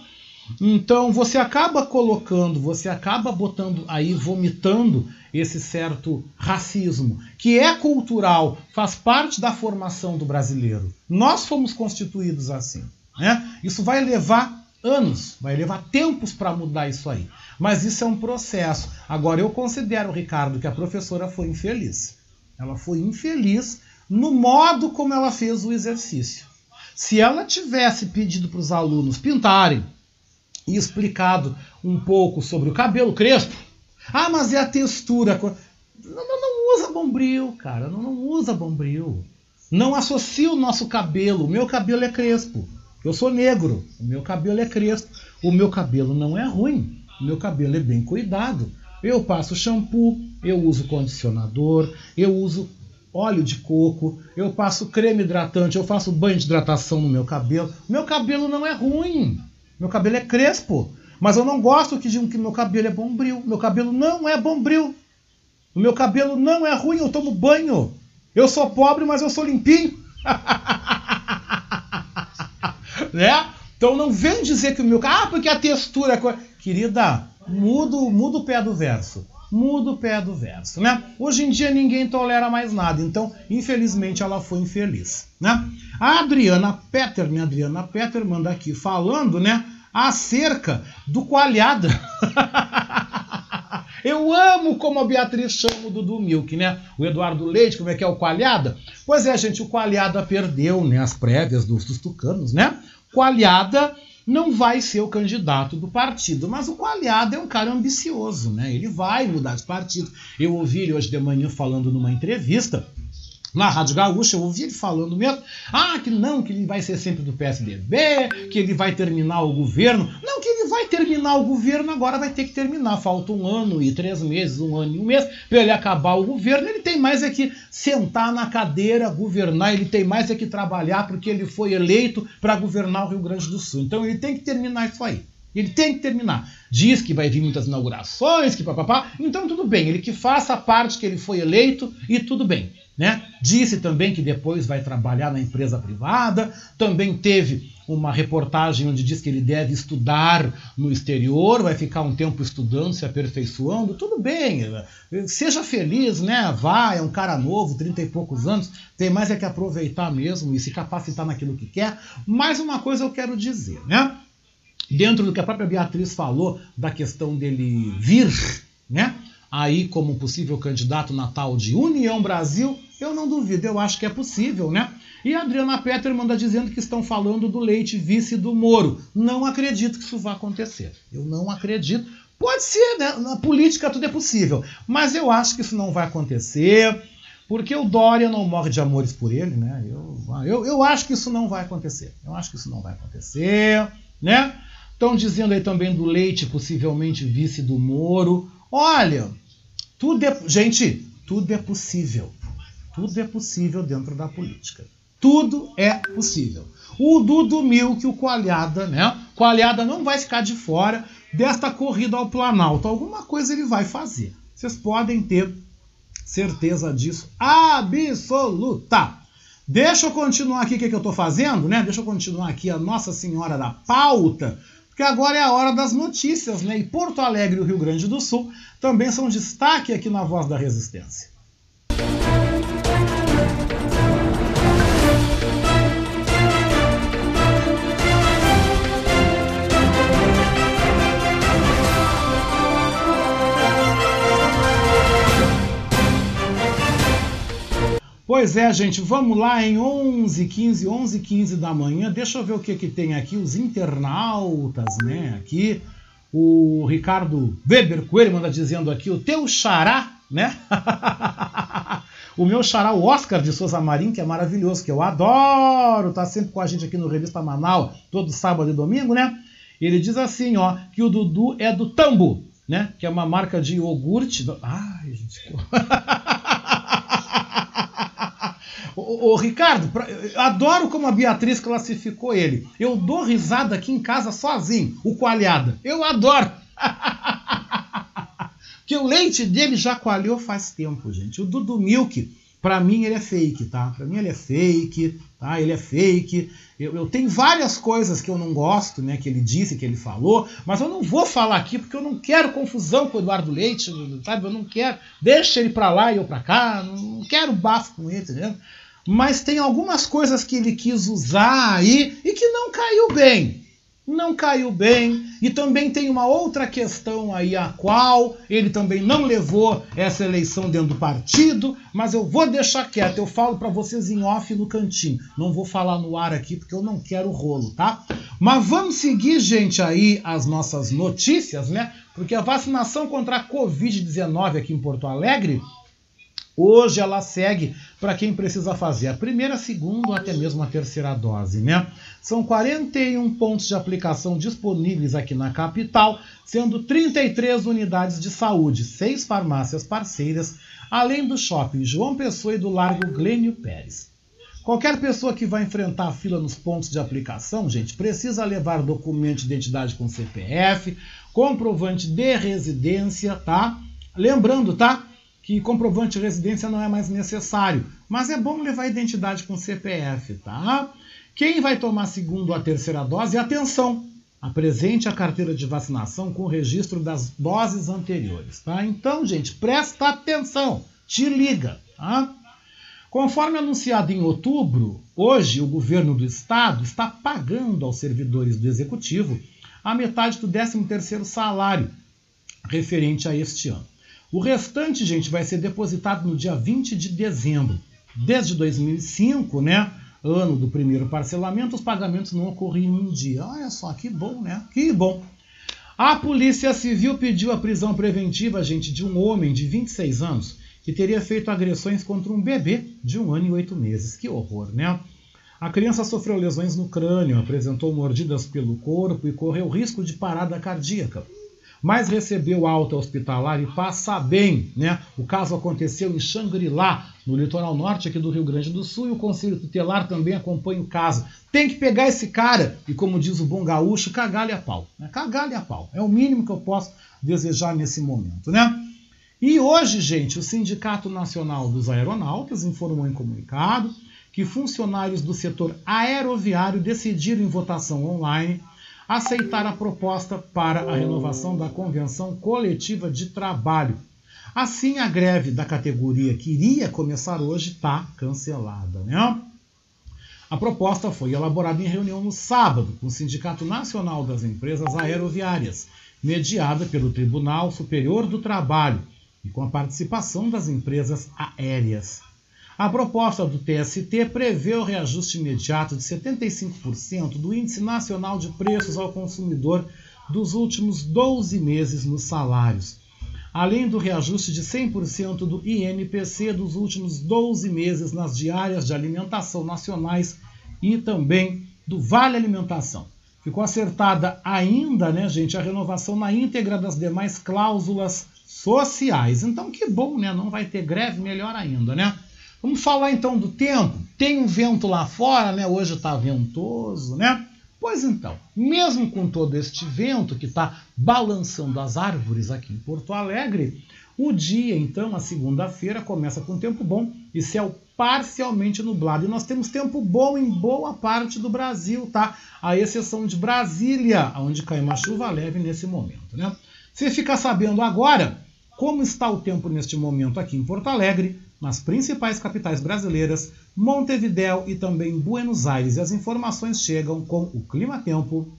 Então você acaba colocando, você acaba botando aí, vomitando esse certo racismo, que é cultural, faz parte da formação do brasileiro. Nós fomos constituídos assim. Né? Isso vai levar anos, vai levar tempos para mudar isso aí. Mas isso é um processo. Agora, eu considero, Ricardo, que a professora foi infeliz. Ela foi infeliz no modo como ela fez o exercício. Se ela tivesse pedido para os alunos pintarem e explicado um pouco sobre o cabelo crespo, ah, mas é a textura. Não, não, não usa bombril, cara, não, não usa bombril. Não associa o nosso cabelo. O meu cabelo é crespo. Eu sou negro. O meu cabelo é crespo. O meu cabelo não é ruim. O meu cabelo é bem cuidado. Eu passo shampoo, eu uso condicionador, eu uso óleo de coco, eu passo creme hidratante, eu faço banho de hidratação no meu cabelo. Meu cabelo não é ruim. Meu cabelo é crespo. Mas eu não gosto que digam que meu cabelo é bombril. Meu cabelo não é bombril. O meu cabelo não é ruim, eu tomo banho. Eu sou pobre, mas eu sou limpinho. né? Então não vem dizer que o meu. Ah, porque a textura. É Querida, muda, muda o pé do verso muda o pé do verso, né? Hoje em dia ninguém tolera mais nada, então infelizmente ela foi infeliz, né? A Adriana Petter, minha Adriana Petter manda aqui falando, né, acerca do coalhada. Eu amo como a Beatriz chama o Dudu Milk, né? O Eduardo Leite, como é que é o Coalhada? Pois é, gente, o Coalhada perdeu, né, as prévias dos, dos tucanos, né? Coalhada não vai ser o candidato do partido. Mas o Coalhada é um cara ambicioso, né? Ele vai mudar de partido. Eu ouvi ele hoje de manhã falando numa entrevista na Rádio Gaúcha, eu ouvi ele falando mesmo, ah, que não, que ele vai ser sempre do PSDB, que ele vai terminar o governo. Não, que ele vai terminar o governo, agora vai ter que terminar. Falta um ano e três meses, um ano e um mês, para ele acabar o governo. Ele tem mais é que sentar na cadeira, governar, ele tem mais é que trabalhar, porque ele foi eleito para governar o Rio Grande do Sul. Então ele tem que terminar isso aí. Ele tem que terminar. Diz que vai vir muitas inaugurações, que papapá. Então tudo bem, ele que faça a parte que ele foi eleito e tudo bem. Né? Disse também que depois vai trabalhar na empresa privada. Também teve uma reportagem onde diz que ele deve estudar no exterior, vai ficar um tempo estudando, se aperfeiçoando. Tudo bem, seja feliz, né? Vá, é um cara novo, 30 e poucos anos, tem mais é que aproveitar mesmo e se capacitar naquilo que quer. Mais uma coisa eu quero dizer, né? Dentro do que a própria Beatriz falou da questão dele vir, né? Aí como possível candidato natal de União Brasil, eu não duvido, eu acho que é possível, né? E a Adriana Petter manda dizendo que estão falando do Leite vice do Moro. Não acredito que isso vá acontecer. Eu não acredito. Pode ser, né? Na política tudo é possível. Mas eu acho que isso não vai acontecer. Porque o Dória não morre de amores por ele, né? Eu, eu, eu acho que isso não vai acontecer. Eu acho que isso não vai acontecer, né? Estão dizendo aí também do Leite, possivelmente vice do Moro. Olha, tudo é. Gente, tudo é possível. Tudo é possível dentro da política. Tudo é possível. O Dudu Milk, o Coalhada, né? Coalhada não vai ficar de fora desta corrida ao Planalto. Alguma coisa ele vai fazer. Vocês podem ter certeza disso absoluta. Deixa eu continuar aqui o que, que eu estou fazendo, né? Deixa eu continuar aqui a Nossa Senhora da Pauta porque agora é a hora das notícias, né? E Porto Alegre e o Rio Grande do Sul também são destaque aqui na Voz da Resistência. Pois é, gente, vamos lá em 11, 15, 11, 15 da manhã. Deixa eu ver o que, que tem aqui, os internautas, né? Aqui, o Ricardo Weber Coelho manda dizendo aqui, o teu xará, né? o meu xará, o Oscar de Souza Marim, que é maravilhoso, que eu adoro, tá sempre com a gente aqui no Revista Manaus, todo sábado e domingo, né? Ele diz assim, ó, que o Dudu é do Tambo, né? Que é uma marca de iogurte. Ai, gente. Ô, ô, Ricardo, eu adoro como a Beatriz classificou ele. Eu dou risada aqui em casa sozinho, o coalhada. Eu adoro. que o leite dele já coalhou faz tempo, gente. O Dudu Milk, para mim, ele é fake, tá? Para mim, ele é fake, tá? Ele é fake. Eu, eu, tenho várias coisas que eu não gosto, né? Que ele disse, que ele falou, mas eu não vou falar aqui porque eu não quero confusão com o Eduardo Leite, sabe? Eu não quero. Deixa ele para lá e eu para cá. Não quero bafo com ele, entendeu? Mas tem algumas coisas que ele quis usar aí e que não caiu bem. Não caiu bem. E também tem uma outra questão aí, a qual ele também não levou essa eleição dentro do partido, mas eu vou deixar quieto. Eu falo para vocês em off no cantinho. Não vou falar no ar aqui porque eu não quero rolo, tá? Mas vamos seguir, gente, aí as nossas notícias, né? Porque a vacinação contra a Covid-19 aqui em Porto Alegre Hoje ela segue para quem precisa fazer a primeira, a segunda ou até mesmo a terceira dose, né? São 41 pontos de aplicação disponíveis aqui na capital, sendo 33 unidades de saúde, seis farmácias parceiras, além do shopping João Pessoa e do Largo Glênio Pérez. Qualquer pessoa que vai enfrentar a fila nos pontos de aplicação, gente, precisa levar documento de identidade com CPF, comprovante de residência, tá? Lembrando, tá? Que comprovante de residência não é mais necessário, mas é bom levar identidade com CPF, tá? Quem vai tomar a segunda ou a terceira dose, atenção, apresente a carteira de vacinação com o registro das doses anteriores, tá? Então, gente, presta atenção, te liga, tá? Conforme anunciado em outubro, hoje o governo do estado está pagando aos servidores do executivo a metade do 13º salário referente a este ano. O restante, gente, vai ser depositado no dia 20 de dezembro. Desde 2005, né? Ano do primeiro parcelamento, os pagamentos não ocorriam em um dia. Olha só, que bom, né? Que bom. A Polícia Civil pediu a prisão preventiva, gente, de um homem de 26 anos que teria feito agressões contra um bebê de um ano e oito meses. Que horror, né? A criança sofreu lesões no crânio, apresentou mordidas pelo corpo e correu risco de parada cardíaca mas recebeu alta hospitalar e passa bem. Né? O caso aconteceu em Xangri-Lá, no litoral norte aqui do Rio Grande do Sul, e o Conselho Tutelar também acompanha o caso. Tem que pegar esse cara e, como diz o bom gaúcho, cagar-lhe a pau. Né? Cagar-lhe a pau. É o mínimo que eu posso desejar nesse momento. Né? E hoje, gente, o Sindicato Nacional dos Aeronautas informou em comunicado que funcionários do setor aeroviário decidiram em votação online aceitar a proposta para a renovação da convenção coletiva de trabalho. Assim, a greve da categoria que iria começar hoje está cancelada. Né? A proposta foi elaborada em reunião no sábado com o Sindicato Nacional das Empresas Aeroviárias, mediada pelo Tribunal Superior do Trabalho e com a participação das empresas aéreas. A proposta do TST prevê o reajuste imediato de 75% do Índice Nacional de Preços ao Consumidor dos últimos 12 meses nos salários, além do reajuste de 100% do INPC dos últimos 12 meses nas diárias de alimentação nacionais e também do Vale Alimentação. Ficou acertada ainda, né, gente, a renovação na íntegra das demais cláusulas sociais. Então, que bom, né? Não vai ter greve, melhor ainda, né? Vamos falar então do tempo. Tem um vento lá fora, né? Hoje está ventoso, né? Pois então, mesmo com todo este vento que está balançando as árvores aqui em Porto Alegre, O dia, então, a segunda-feira, começa com tempo bom e céu parcialmente nublado. E nós temos tempo bom em boa parte do Brasil, tá? A exceção de Brasília, onde cai uma chuva leve nesse momento, né? Você fica sabendo agora como está o tempo neste momento aqui em Porto Alegre, nas principais capitais brasileiras, Montevidéu e também Buenos Aires. E as informações chegam com o Clima Tempo.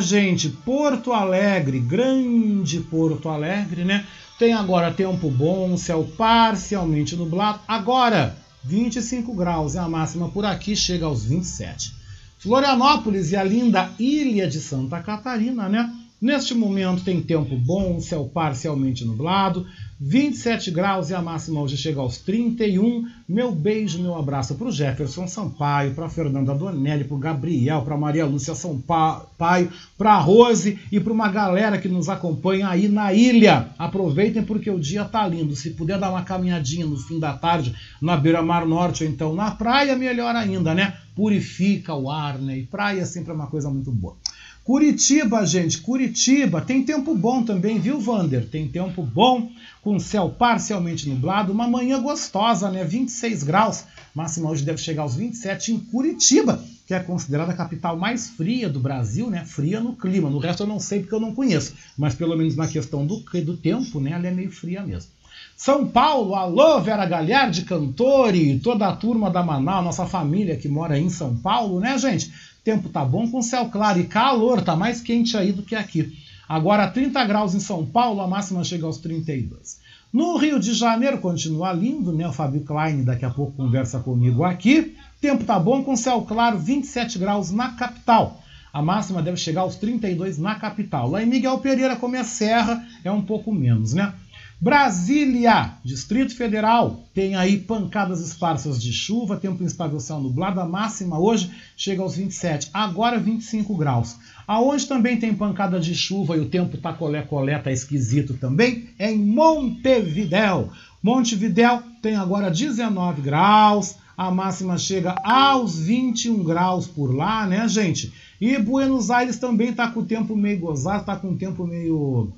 Gente, Porto Alegre, grande Porto Alegre, né? Tem agora tempo bom, céu parcialmente nublado. Agora, 25 graus é a máxima por aqui, chega aos 27. Florianópolis e a linda ilha de Santa Catarina, né? Neste momento tem tempo bom, céu parcialmente nublado, 27 graus e a máxima hoje chega aos 31. Meu beijo, meu abraço para o Jefferson Sampaio, para Fernanda Donelli, para o Gabriel, para Maria Lúcia Sampaio, para Rose e para uma galera que nos acompanha aí na ilha. Aproveitem porque o dia tá lindo. Se puder dar uma caminhadinha no fim da tarde na beira-mar norte ou então na praia, melhor ainda, né? Purifica o ar, né? E praia sempre é uma coisa muito boa. Curitiba, gente, Curitiba, tem tempo bom também, viu, Vander? Tem tempo bom, com céu parcialmente nublado, uma manhã gostosa, né? 26 graus, máxima hoje deve chegar aos 27 em Curitiba, que é considerada a capital mais fria do Brasil, né? Fria no clima, no resto eu não sei porque eu não conheço, mas pelo menos na questão do, do tempo, né? Ela é meio fria mesmo. São Paulo, alô Vera Galhardi, Cantori, toda a turma da Manaus, nossa família que mora em São Paulo, né, gente? Tempo tá bom com céu claro e calor, tá mais quente aí do que aqui. Agora 30 graus em São Paulo, a máxima chega aos 32. No Rio de Janeiro continua lindo, né? O Fábio Klein daqui a pouco conversa comigo aqui. Tempo tá bom com céu claro, 27 graus na capital. A máxima deve chegar aos 32 na capital. Lá em Miguel Pereira, como é serra, é um pouco menos, né? Brasília, Distrito Federal, tem aí pancadas esparsas de chuva, tempo instável céu nublado, a máxima hoje chega aos 27, agora 25 graus. Aonde também tem pancada de chuva e o tempo tá colé-colé, tá esquisito também, é em Montevidéu. Montevidéu tem agora 19 graus, a máxima chega aos 21 graus por lá, né, gente? E Buenos Aires também tá com o tempo meio gozado, tá com o tempo meio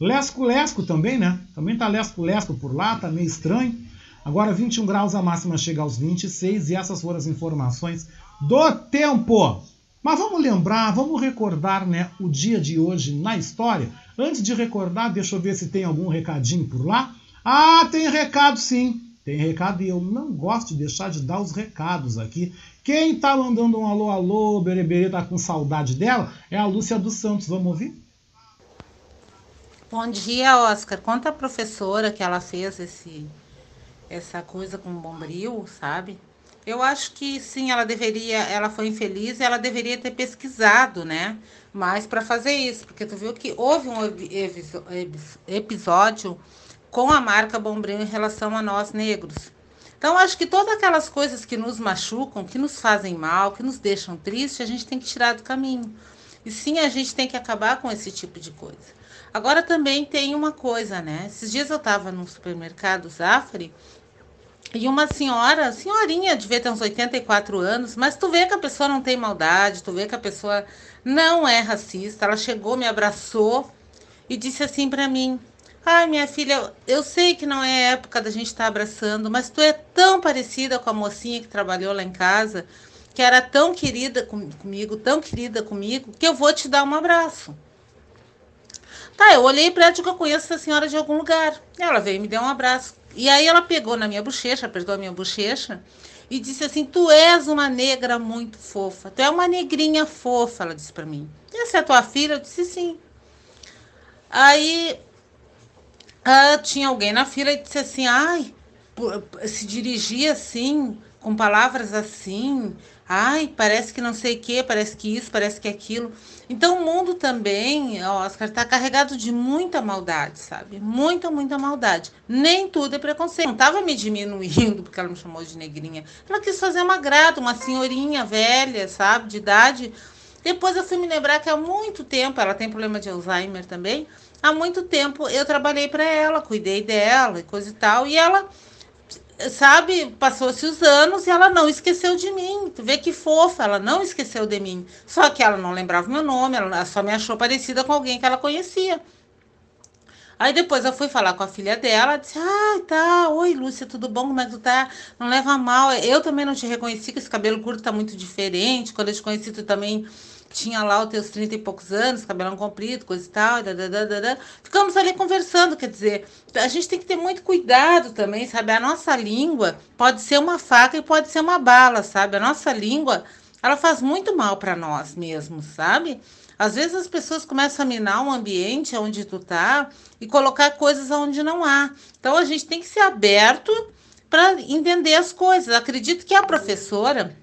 Lesco-lesco também, né? Também tá lesco-lesco por lá, tá meio estranho. Agora 21 graus, a máxima chega aos 26 e essas foram as informações do tempo. Mas vamos lembrar, vamos recordar né, o dia de hoje na história. Antes de recordar, deixa eu ver se tem algum recadinho por lá. Ah, tem recado sim. Tem recado e eu não gosto de deixar de dar os recados aqui. Quem tá mandando um alô, alô, Bereberê tá com saudade dela é a Lúcia dos Santos. Vamos ouvir? Bom dia, Oscar. Conta a professora que ela fez esse essa coisa com bombril, sabe? Eu acho que sim, ela deveria, ela foi infeliz, ela deveria ter pesquisado, né? Mas para fazer isso, porque tu viu que houve um episódio com a marca Bombril em relação a nós negros. Então, acho que todas aquelas coisas que nos machucam, que nos fazem mal, que nos deixam tristes, a gente tem que tirar do caminho. E sim, a gente tem que acabar com esse tipo de coisa. Agora também tem uma coisa, né? Esses dias eu estava no supermercado Zafari e uma senhora, senhorinha, devia ter uns 84 anos, mas tu vê que a pessoa não tem maldade, tu vê que a pessoa não é racista. Ela chegou, me abraçou e disse assim para mim: Ai, minha filha, eu sei que não é época da gente estar tá abraçando, mas tu é tão parecida com a mocinha que trabalhou lá em casa, que era tão querida com, comigo, tão querida comigo, que eu vou te dar um abraço. Tá, eu olhei para ela e digo, eu conheço essa senhora de algum lugar. Ela veio me deu um abraço. E aí ela pegou na minha bochecha, apertou a minha bochecha e disse assim: Tu és uma negra muito fofa. Tu é uma negrinha fofa, ela disse para mim. Essa é a tua filha? Eu disse sim. Aí ah, tinha alguém na fila e disse assim: Ai, se dirigia assim, com palavras assim. Ai, parece que não sei o que, parece que isso, parece que aquilo. Então o mundo também, Oscar, está carregado de muita maldade, sabe? Muita, muita maldade. Nem tudo é preconceito. Não estava me diminuindo porque ela me chamou de negrinha. Ela quis fazer uma grata, uma senhorinha velha, sabe, de idade. Depois eu fui me lembrar que há muito tempo, ela tem problema de Alzheimer também, há muito tempo eu trabalhei para ela, cuidei dela e coisa e tal, e ela sabe, passou-se os anos e ela não esqueceu de mim. Tu vê que fofa, ela não esqueceu de mim. Só que ela não lembrava meu nome, ela só me achou parecida com alguém que ela conhecia. Aí depois eu fui falar com a filha dela, disse: Ah, tá, oi Lúcia, tudo bom? Como é que tu tá? Não leva mal. Eu também não te reconheci, que esse cabelo curto tá muito diferente. Quando eu te conheci, tu também tinha lá os teus 30 e poucos anos, cabelão comprido, coisa e tal. Dadadadada. Ficamos ali conversando, quer dizer, a gente tem que ter muito cuidado também, sabe? A nossa língua pode ser uma faca e pode ser uma bala, sabe? A nossa língua, ela faz muito mal para nós mesmos, sabe? Às vezes as pessoas começam a minar um ambiente onde tu tá e colocar coisas onde não há. Então a gente tem que ser aberto para entender as coisas. Acredito que a professora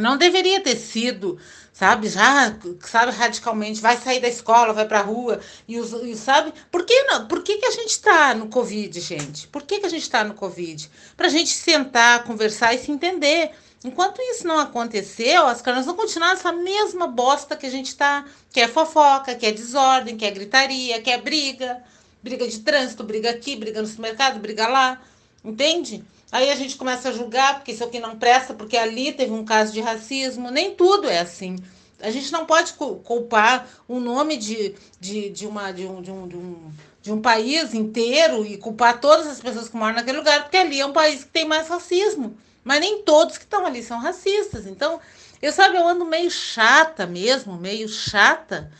não deveria ter sido, sabe, já, sabe, radicalmente, vai sair da escola, vai para a rua, e, os, e sabe, por que não? Por que, que a gente está no Covid, gente? Por que, que a gente está no Covid? Para a gente sentar, conversar e se entender. Enquanto isso não acontecer, Oscar, nós vamos continuar nessa mesma bosta que a gente tá, que é fofoca, que é desordem, que é gritaria, que é briga, briga de trânsito, briga aqui, briga no supermercado, briga lá, entende? Aí a gente começa a julgar porque isso aqui não presta, porque ali teve um caso de racismo. Nem tudo é assim. A gente não pode culpar o nome de, de, de, uma, de, um, de, um, de, um, de um país inteiro e culpar todas as pessoas que moram naquele lugar, porque ali é um país que tem mais racismo. Mas nem todos que estão ali são racistas. Então, eu sabe, eu ando meio chata mesmo, meio chata,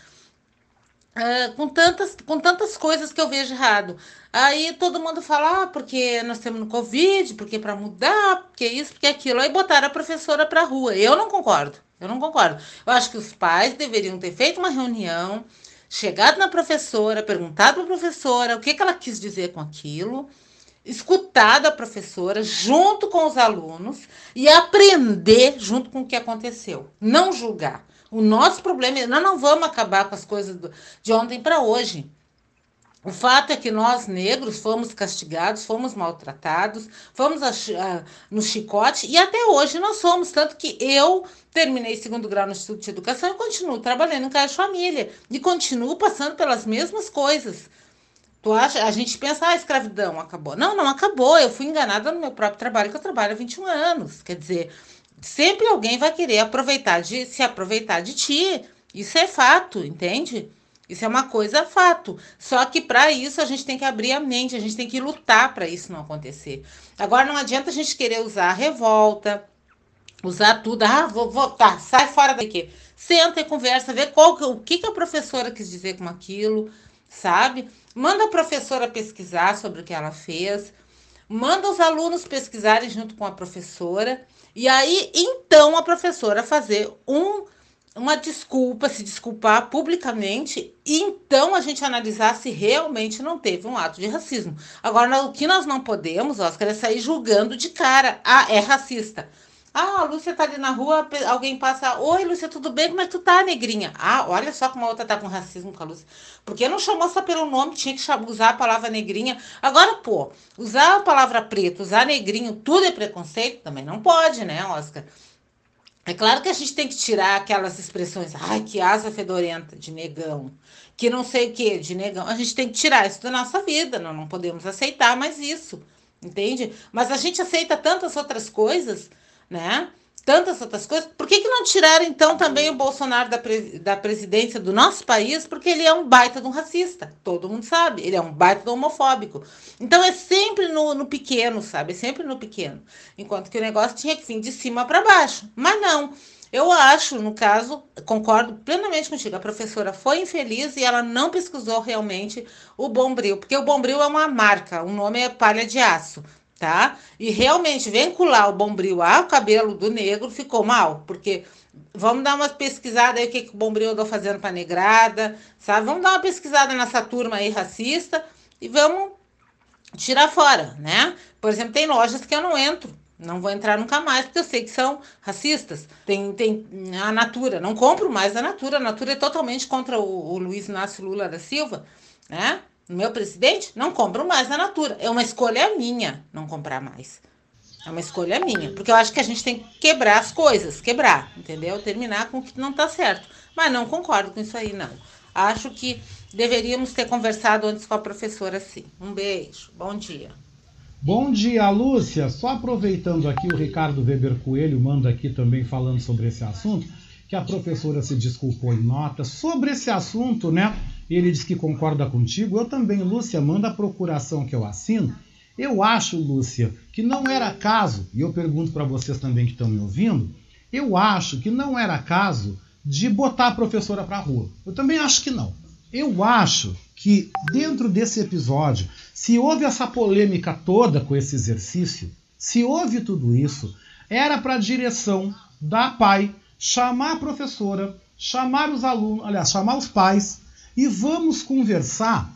uh, com, tantas, com tantas coisas que eu vejo errado. Aí todo mundo fala, ah, porque nós temos no Covid, porque para mudar, porque isso, porque aquilo. Aí botaram a professora para rua. Eu não concordo. Eu não concordo. Eu acho que os pais deveriam ter feito uma reunião, chegado na professora, perguntado para a professora o que, que ela quis dizer com aquilo escutar da professora junto com os alunos e aprender junto com o que aconteceu. Não julgar. O nosso problema é nós não vamos acabar com as coisas do, de ontem para hoje. O fato é que nós, negros, fomos castigados, fomos maltratados, fomos a, a, no chicote e até hoje nós somos. Tanto que eu terminei segundo grau no Instituto de Educação e continuo trabalhando em casa de família e continuo passando pelas mesmas coisas. Tu acha? A gente pensa, ah, a escravidão acabou. Não, não acabou. Eu fui enganada no meu próprio trabalho, que eu trabalho há 21 anos. Quer dizer, sempre alguém vai querer aproveitar de se aproveitar de ti. Isso é fato, entende? Isso é uma coisa fato. Só que para isso a gente tem que abrir a mente, a gente tem que lutar para isso não acontecer. Agora não adianta a gente querer usar a revolta, usar tudo. Ah, vou votar, sai fora daqui. Senta e conversa, vê qual, o que, que a professora quis dizer com aquilo, sabe? Manda a professora pesquisar sobre o que ela fez, manda os alunos pesquisarem junto com a professora, e aí então a professora fazer um, uma desculpa, se desculpar publicamente, e então a gente analisar se realmente não teve um ato de racismo. Agora, o que nós não podemos, Oscar, é sair julgando de cara. Ah, é racista. Ah, a Lúcia tá ali na rua, alguém passa. Oi, Lúcia, tudo bem? Como é que tu tá, negrinha? Ah, olha só como a outra tá com racismo com a Lúcia. Porque não chamou só pelo nome, tinha que usar a palavra negrinha. Agora, pô, usar a palavra preto, usar negrinho, tudo é preconceito? Também não pode, né, Oscar? É claro que a gente tem que tirar aquelas expressões, ai, que asa fedorenta de negão, que não sei o que de negão. A gente tem que tirar isso da nossa vida, nós não podemos aceitar mais isso, entende? Mas a gente aceita tantas outras coisas né? Tantas outras coisas. Por que, que não tiraram, então, também o Bolsonaro da, da presidência do nosso país? Porque ele é um baita de um racista. Todo mundo sabe. Ele é um baita de um homofóbico. Então é sempre no, no pequeno, sabe? É sempre no pequeno. Enquanto que o negócio tinha que vir de cima para baixo. Mas não. Eu acho, no caso, concordo plenamente contigo. A professora foi infeliz e ela não pesquisou realmente o Bombril, porque o Bombril é uma marca, o nome é palha de aço tá? E realmente vincular o bombril ao cabelo do negro ficou mal, porque vamos dar uma pesquisada aí o que, que o bombril andou fazendo para negrada, sabe? Vamos dar uma pesquisada nessa turma aí racista e vamos tirar fora, né? Por exemplo, tem lojas que eu não entro. Não vou entrar nunca mais, porque eu sei que são racistas. Tem, tem a Natura, não compro mais a Natura. A Natura é totalmente contra o, o Luiz Inácio Lula da Silva, né? Meu presidente, não compro mais na Natura. É uma escolha minha não comprar mais. É uma escolha minha. Porque eu acho que a gente tem que quebrar as coisas, quebrar, entendeu? Terminar com o que não tá certo. Mas não concordo com isso aí, não. Acho que deveríamos ter conversado antes com a professora, sim. Um beijo. Bom dia. Bom dia, Lúcia. Só aproveitando aqui, o Ricardo Weber Coelho manda aqui também falando sobre esse assunto, que a professora se desculpou em nota. Sobre esse assunto, né? Ele diz que concorda contigo. Eu também, Lúcia, manda a procuração que eu assino eu acho, Lúcia, que não era caso, e eu pergunto para vocês também que estão me ouvindo, eu acho que não era caso de botar a professora para rua. Eu também acho que não. Eu acho que dentro desse episódio, se houve essa polêmica toda com esse exercício, se houve tudo isso, era para a direção da PAI chamar a professora, chamar os alunos, aliás, chamar os pais e vamos conversar.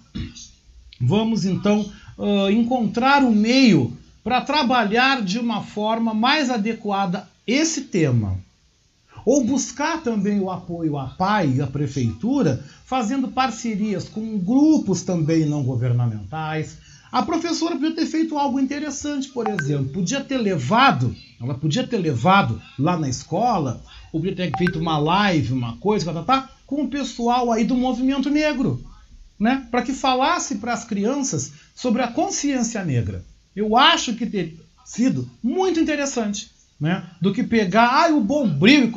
Vamos então uh, encontrar um meio para trabalhar de uma forma mais adequada esse tema. Ou buscar também o apoio à PAI e à Prefeitura, fazendo parcerias com grupos também não governamentais. A professora podia ter feito algo interessante, por exemplo, podia ter levado, ela podia ter levado lá na escola, ou podia ter feito uma live, uma coisa, tá, tá, tá com o pessoal aí do movimento negro né, para que falasse para as crianças sobre a consciência negra. Eu acho que teria sido muito interessante, né, do que pegar ah, o bombril.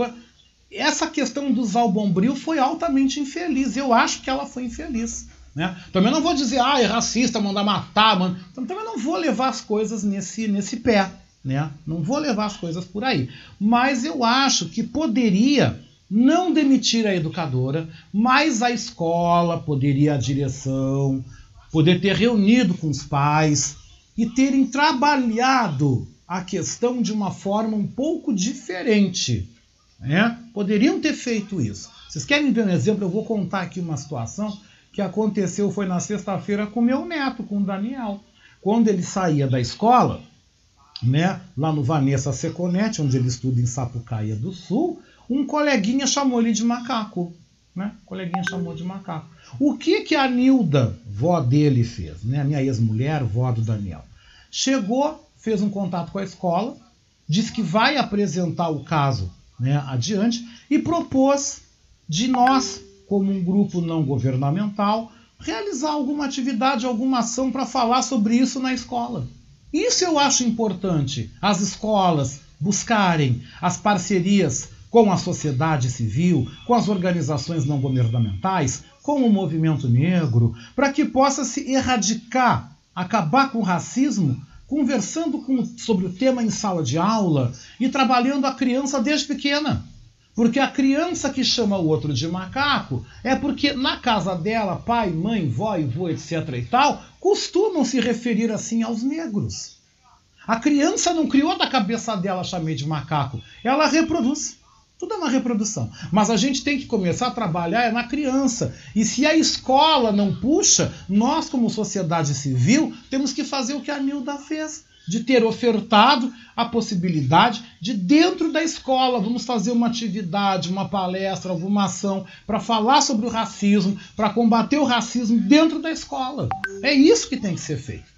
Essa questão de usar o bombril foi altamente infeliz. Eu acho que ela foi infeliz. Né? Também não vou dizer, ah, é racista, mandar matar, mano. Também não vou levar as coisas nesse, nesse pé. Né? Não vou levar as coisas por aí. Mas eu acho que poderia não demitir a educadora, mas a escola poderia, a direção, poder ter reunido com os pais e terem trabalhado a questão de uma forma um pouco diferente. Né? Poderiam ter feito isso. Vocês querem ver um exemplo? Eu vou contar aqui uma situação que aconteceu, foi na sexta-feira com meu neto, com o Daniel. Quando ele saía da escola, né, lá no Vanessa Seconete, onde ele estuda em Sapucaia do Sul, um coleguinha chamou ele de macaco. Né? O coleguinha chamou de macaco. O que que a Nilda, vó dele, fez? Né? A minha ex-mulher, vó do Daniel. Chegou, fez um contato com a escola, disse que vai apresentar o caso né, adiante e propôs de nós, como um grupo não governamental, realizar alguma atividade, alguma ação para falar sobre isso na escola. Isso eu acho importante, as escolas buscarem as parcerias com a sociedade civil, com as organizações não governamentais, com o movimento negro, para que possa se erradicar, acabar com o racismo, conversando com, sobre o tema em sala de aula e trabalhando a criança desde pequena. Porque a criança que chama o outro de macaco é porque na casa dela, pai, mãe, vó e vô, etc e tal, costumam se referir assim aos negros. A criança não criou da cabeça dela chamei de macaco, ela reproduz. Tudo é uma reprodução. Mas a gente tem que começar a trabalhar é na criança. E se a escola não puxa, nós, como sociedade civil, temos que fazer o que a Nilda fez. De ter ofertado a possibilidade de, dentro da escola, vamos fazer uma atividade, uma palestra, alguma ação para falar sobre o racismo, para combater o racismo dentro da escola. É isso que tem que ser feito.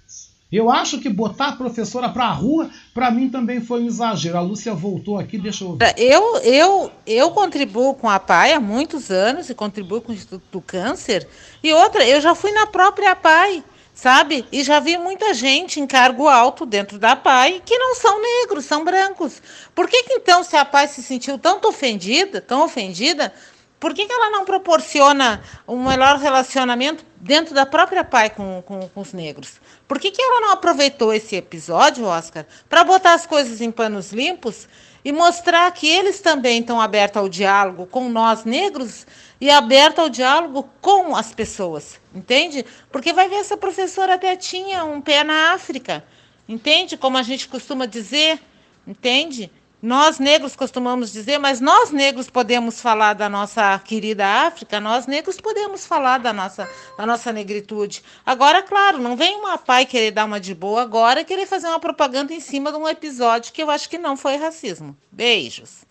Eu acho que botar a professora para a rua, para mim também foi um exagero. A Lúcia voltou aqui, deixa eu. Eu, eu, eu contribuo com a PAI há muitos anos e contribuo com o Instituto do Câncer. E outra, eu já fui na própria PAI, sabe? E já vi muita gente em cargo alto dentro da PAI que não são negros, são brancos. Por que, que então, se a PAI se sentiu tanto ofendida, tão ofendida, por que, que ela não proporciona um melhor relacionamento dentro da própria PAI com, com, com os negros? Por que, que ela não aproveitou esse episódio, Oscar, para botar as coisas em panos limpos e mostrar que eles também estão abertos ao diálogo com nós negros e abertos ao diálogo com as pessoas, entende? Porque vai ver essa professora até tinha um pé na África, entende? Como a gente costuma dizer, entende? Nós negros costumamos dizer, mas nós negros podemos falar da nossa querida África, nós negros podemos falar da nossa, da nossa negritude. Agora, claro, não vem uma pai querer dar uma de boa agora querer fazer uma propaganda em cima de um episódio que eu acho que não foi racismo. Beijos.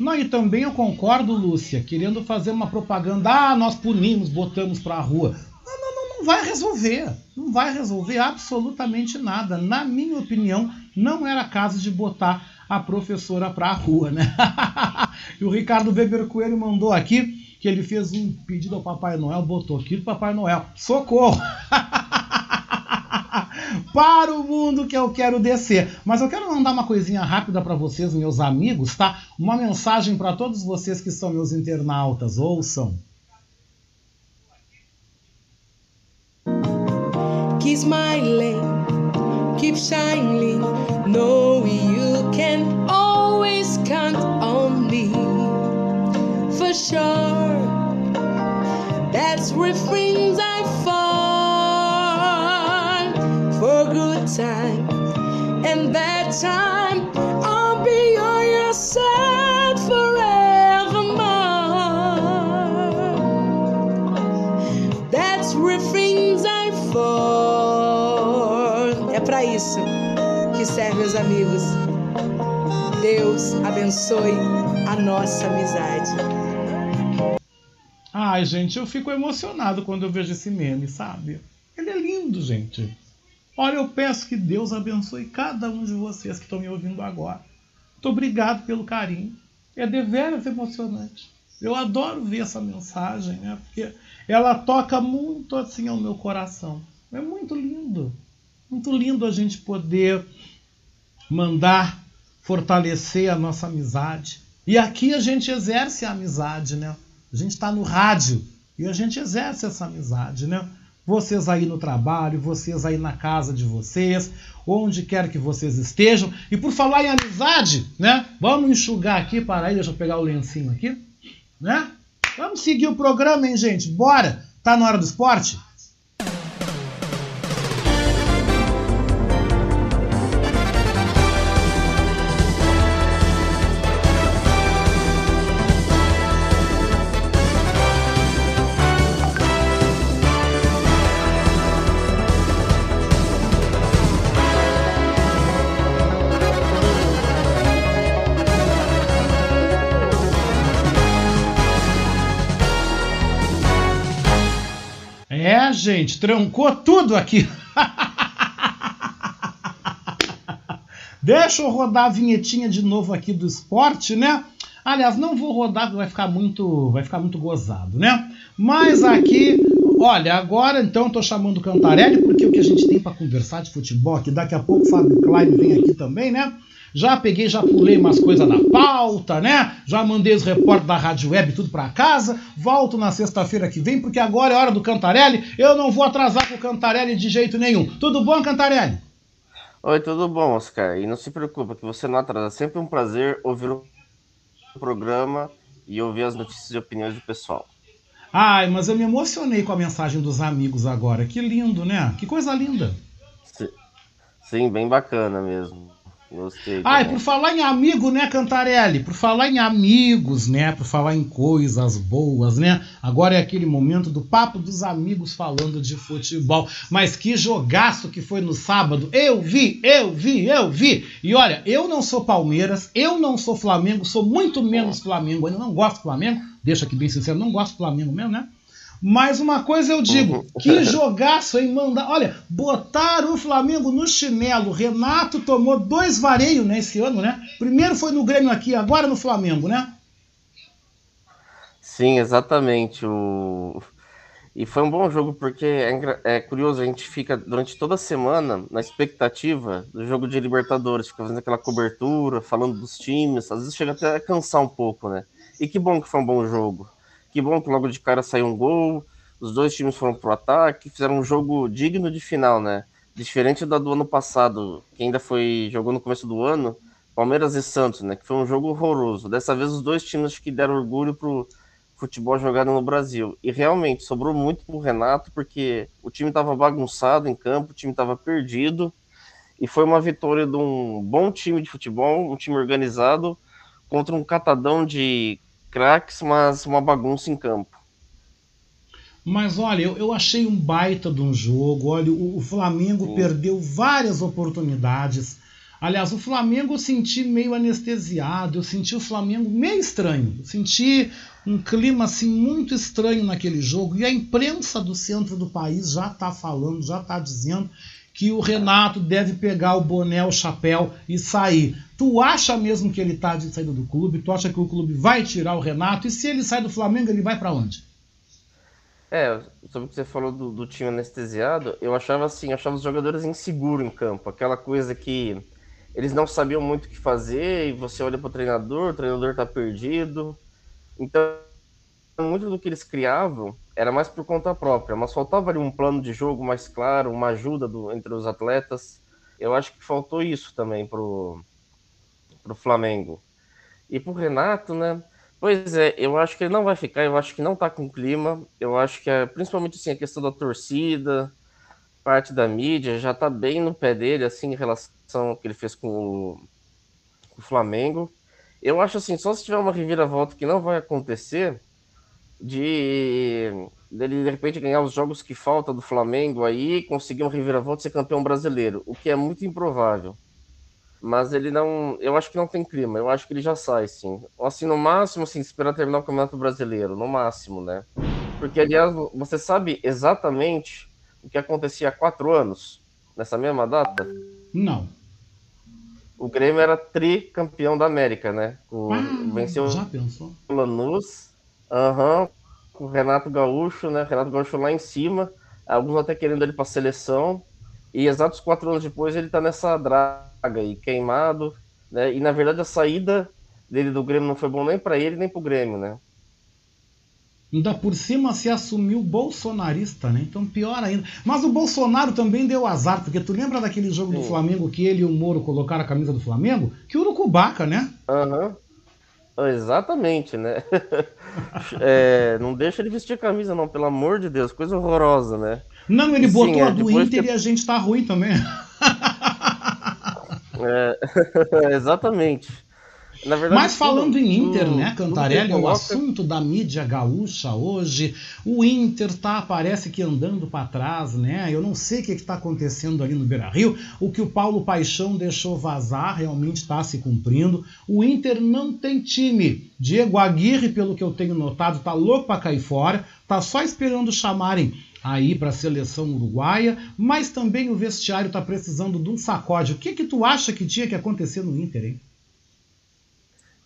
Não, e também eu concordo, Lúcia, querendo fazer uma propaganda, ah, nós punimos, botamos para a rua. Não, não, não, não vai resolver. Não vai resolver absolutamente nada. Na minha opinião, não era caso de botar a professora para a rua, né? e o Ricardo Weber Coelho mandou aqui que ele fez um pedido ao Papai Noel, botou aqui do Papai Noel. Socorro! para o mundo que eu quero descer. Mas eu quero mandar uma coisinha rápida para vocês, meus amigos, tá? Uma mensagem para todos vocês que são meus internautas. Ouçam. Keep smiling, keep shining. Know you can always count on me for sure. That's where friends I find for good times and bad times. Isso que serve, meus amigos. Deus abençoe a nossa amizade. Ai, gente, eu fico emocionado quando eu vejo esse meme, sabe? Ele é lindo, gente. Olha, eu peço que Deus abençoe cada um de vocês que estão me ouvindo agora. Muito obrigado pelo carinho. É deveras emocionante. Eu adoro ver essa mensagem, né? Porque ela toca muito assim ao meu coração. É muito lindo. Muito lindo a gente poder mandar fortalecer a nossa amizade. E aqui a gente exerce a amizade, né? A gente está no rádio e a gente exerce essa amizade, né? vocês aí no trabalho, vocês aí na casa de vocês, onde quer que vocês estejam. E por falar em amizade, né? Vamos enxugar aqui, para aí, deixa eu pegar o lencinho aqui, né? Vamos seguir o programa, hein, gente? Bora! Tá na hora do esporte? Gente, trancou tudo aqui. Deixa eu rodar a vinhetinha de novo aqui do esporte, né? Aliás, não vou rodar, vai ficar muito, vai ficar muito gozado, né? Mas aqui, olha, agora então tô chamando o Cantarelli porque o que a gente tem para conversar de futebol, que daqui a pouco o Fábio Klein vem aqui também, né? Já peguei, já pulei umas coisas na pauta, né? Já mandei os repórteres da Rádio Web tudo para casa. Volto na sexta-feira que vem, porque agora é hora do Cantarelli. Eu não vou atrasar com o Cantarelli de jeito nenhum. Tudo bom, Cantarelli? Oi, tudo bom, Oscar? E não se preocupa que você não atrasa. É sempre um prazer ouvir o programa e ouvir as notícias e opiniões do pessoal. Ai, mas eu me emocionei com a mensagem dos amigos agora. Que lindo, né? Que coisa linda. Sim, Sim bem bacana mesmo. Gostei. Ah, por falar em amigo, né, Cantarelli? Por falar em amigos, né? Por falar em coisas boas, né? Agora é aquele momento do papo dos amigos falando de futebol. Mas que jogaço que foi no sábado. Eu vi, eu vi, eu vi. E olha, eu não sou Palmeiras, eu não sou Flamengo, sou muito menos Flamengo. Ainda não gosto do Flamengo. Deixa aqui bem sincero, não gosto do Flamengo mesmo, né? Mas uma coisa eu digo, uhum. que jogaço, hein? Mandar. Olha, botaram o Flamengo no chinelo. Renato tomou dois vareios nesse ano, né? Primeiro foi no Grêmio aqui, agora no Flamengo, né? Sim, exatamente. O... E foi um bom jogo porque é, é, curioso, a gente fica durante toda a semana na expectativa do jogo de Libertadores, fica fazendo aquela cobertura, falando dos times, às vezes chega até a cansar um pouco, né? E que bom que foi um bom jogo. Que bom que logo de cara saiu um gol, os dois times foram pro ataque, fizeram um jogo digno de final, né? Diferente da do ano passado, que ainda foi jogou no começo do ano, Palmeiras e Santos, né? Que foi um jogo horroroso. Dessa vez os dois times que deram orgulho pro futebol jogado no Brasil. E realmente sobrou muito pro Renato, porque o time estava bagunçado em campo, o time estava perdido. E foi uma vitória de um bom time de futebol, um time organizado, contra um catadão de craques, mas uma bagunça em campo. Mas olha, eu, eu achei um baita de um jogo. Olha, o, o Flamengo Sim. perdeu várias oportunidades. Aliás, o Flamengo eu senti meio anestesiado, eu senti o Flamengo meio estranho. Eu senti um clima assim muito estranho naquele jogo. E a imprensa do centro do país já está falando, já está dizendo que o Renato deve pegar o boné, o chapéu e sair. Tu acha mesmo que ele está de saída do clube? Tu acha que o clube vai tirar o Renato? E se ele sai do Flamengo, ele vai para onde? É, sobre o que você falou do, do, time anestesiado, eu achava assim, achava os jogadores inseguros em campo, aquela coisa que eles não sabiam muito o que fazer e você olha para o treinador, o treinador está perdido. Então, muito do que eles criavam era mais por conta própria, mas faltava ali um plano de jogo mais claro, uma ajuda do, entre os atletas. Eu acho que faltou isso também pro, pro Flamengo. E pro Renato, né? Pois é, eu acho que ele não vai ficar, eu acho que não tá com clima. Eu acho que é, principalmente assim, a questão da torcida, parte da mídia, já tá bem no pé dele, assim, em relação ao que ele fez com o, com o Flamengo. Eu acho assim, só se tiver uma reviravolta que não vai acontecer, de dele de repente ganhar os jogos que falta do Flamengo aí, conseguir um reviravolta e ser campeão brasileiro, o que é muito improvável. Mas ele não, eu acho que não tem clima, eu acho que ele já sai, sim. Assim, no máximo, assim, esperar terminar o Campeonato Brasileiro, no máximo, né? Porque, aliás, você sabe exatamente o que acontecia há quatro anos, nessa mesma data? Não. O Grêmio era tricampeão da América, né? O, ah, venceu já pensou? o Lanús, Aham, com o Renato Gaúcho, né? Renato Gaúcho lá em cima, alguns até querendo ele para seleção. E exatos quatro anos depois ele tá nessa draga aí, queimado, né? E na verdade a saída dele do Grêmio não foi bom nem para ele nem para o Grêmio, né? Ainda por cima se assumiu bolsonarista, né? Então pior ainda. Mas o Bolsonaro também deu azar, porque tu lembra daquele jogo Sim. do Flamengo que ele e o Moro colocaram a camisa do Flamengo? Que urucubaca, né? Aham. Uhum. Exatamente, né? é, não deixa ele vestir camisa, não, pelo amor de Deus, coisa horrorosa, né? Não, ele botou é, a do Inter que... e a gente tá ruim também. é, exatamente. Verdade, Mas falando tudo, em Inter, tudo, né, Cantarelli, o assunto da mídia gaúcha hoje, o Inter tá, parece que andando para trás, né? Eu não sei o que está acontecendo ali no Beira-Rio. O que o Paulo Paixão deixou vazar realmente está se cumprindo. O Inter não tem time. Diego Aguirre, pelo que eu tenho notado, tá louco para cair fora, tá só esperando chamarem aí para a seleção uruguaia, mas também o vestiário está precisando de um sacode. O que que tu acha que tinha que acontecer no Inter, hein?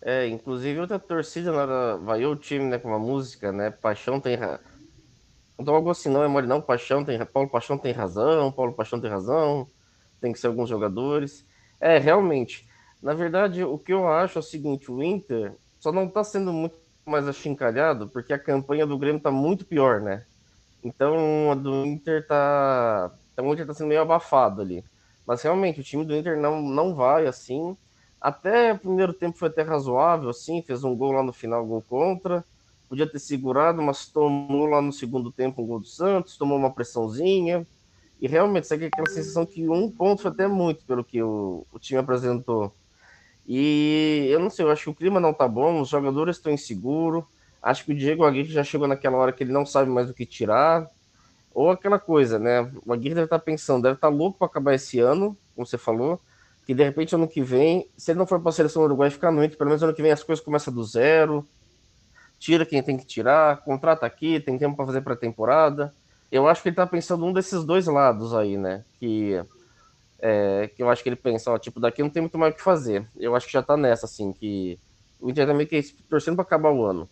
É, inclusive outra torcida na vaiou o time, né, com uma música, né, Paixão tem Então algo assim, não é mole não, Paixão tem Paulo Paixão tem razão, Paulo Paixão tem razão, tem que ser alguns jogadores. É, realmente. Na verdade, o que eu acho é o seguinte, o Inter só não tá sendo muito mais achincalhado porque a campanha do Grêmio tá muito pior, né? Então a do Inter tá, então, o Inter tá sendo meio abafado ali. Mas realmente o time do Inter não não vai assim até o primeiro tempo foi até razoável, assim, fez um gol lá no final, gol contra. Podia ter segurado, mas tomou lá no segundo tempo um gol do Santos, tomou uma pressãozinha. E realmente, é aquela sensação que um ponto foi até muito pelo que o, o time apresentou. E eu não sei, eu acho que o clima não tá bom, os jogadores estão inseguros. Acho que o Diego Aguirre já chegou naquela hora que ele não sabe mais o que tirar. Ou aquela coisa, né? O Aguirre deve estar tá pensando, deve estar tá louco para acabar esse ano, como você falou que de repente ano que vem, se ele não for para a seleção uruguai ficar no Inter, pelo menos ano que vem as coisas começam do zero, tira quem tem que tirar, contrata aqui, tem tempo para fazer pré-temporada. Eu acho que ele está pensando um desses dois lados aí, né? Que, é, que eu acho que ele pensa, ó, tipo, daqui não tem muito mais o que fazer. Eu acho que já está nessa, assim, que o Inter também tá quer torcendo para acabar o ano.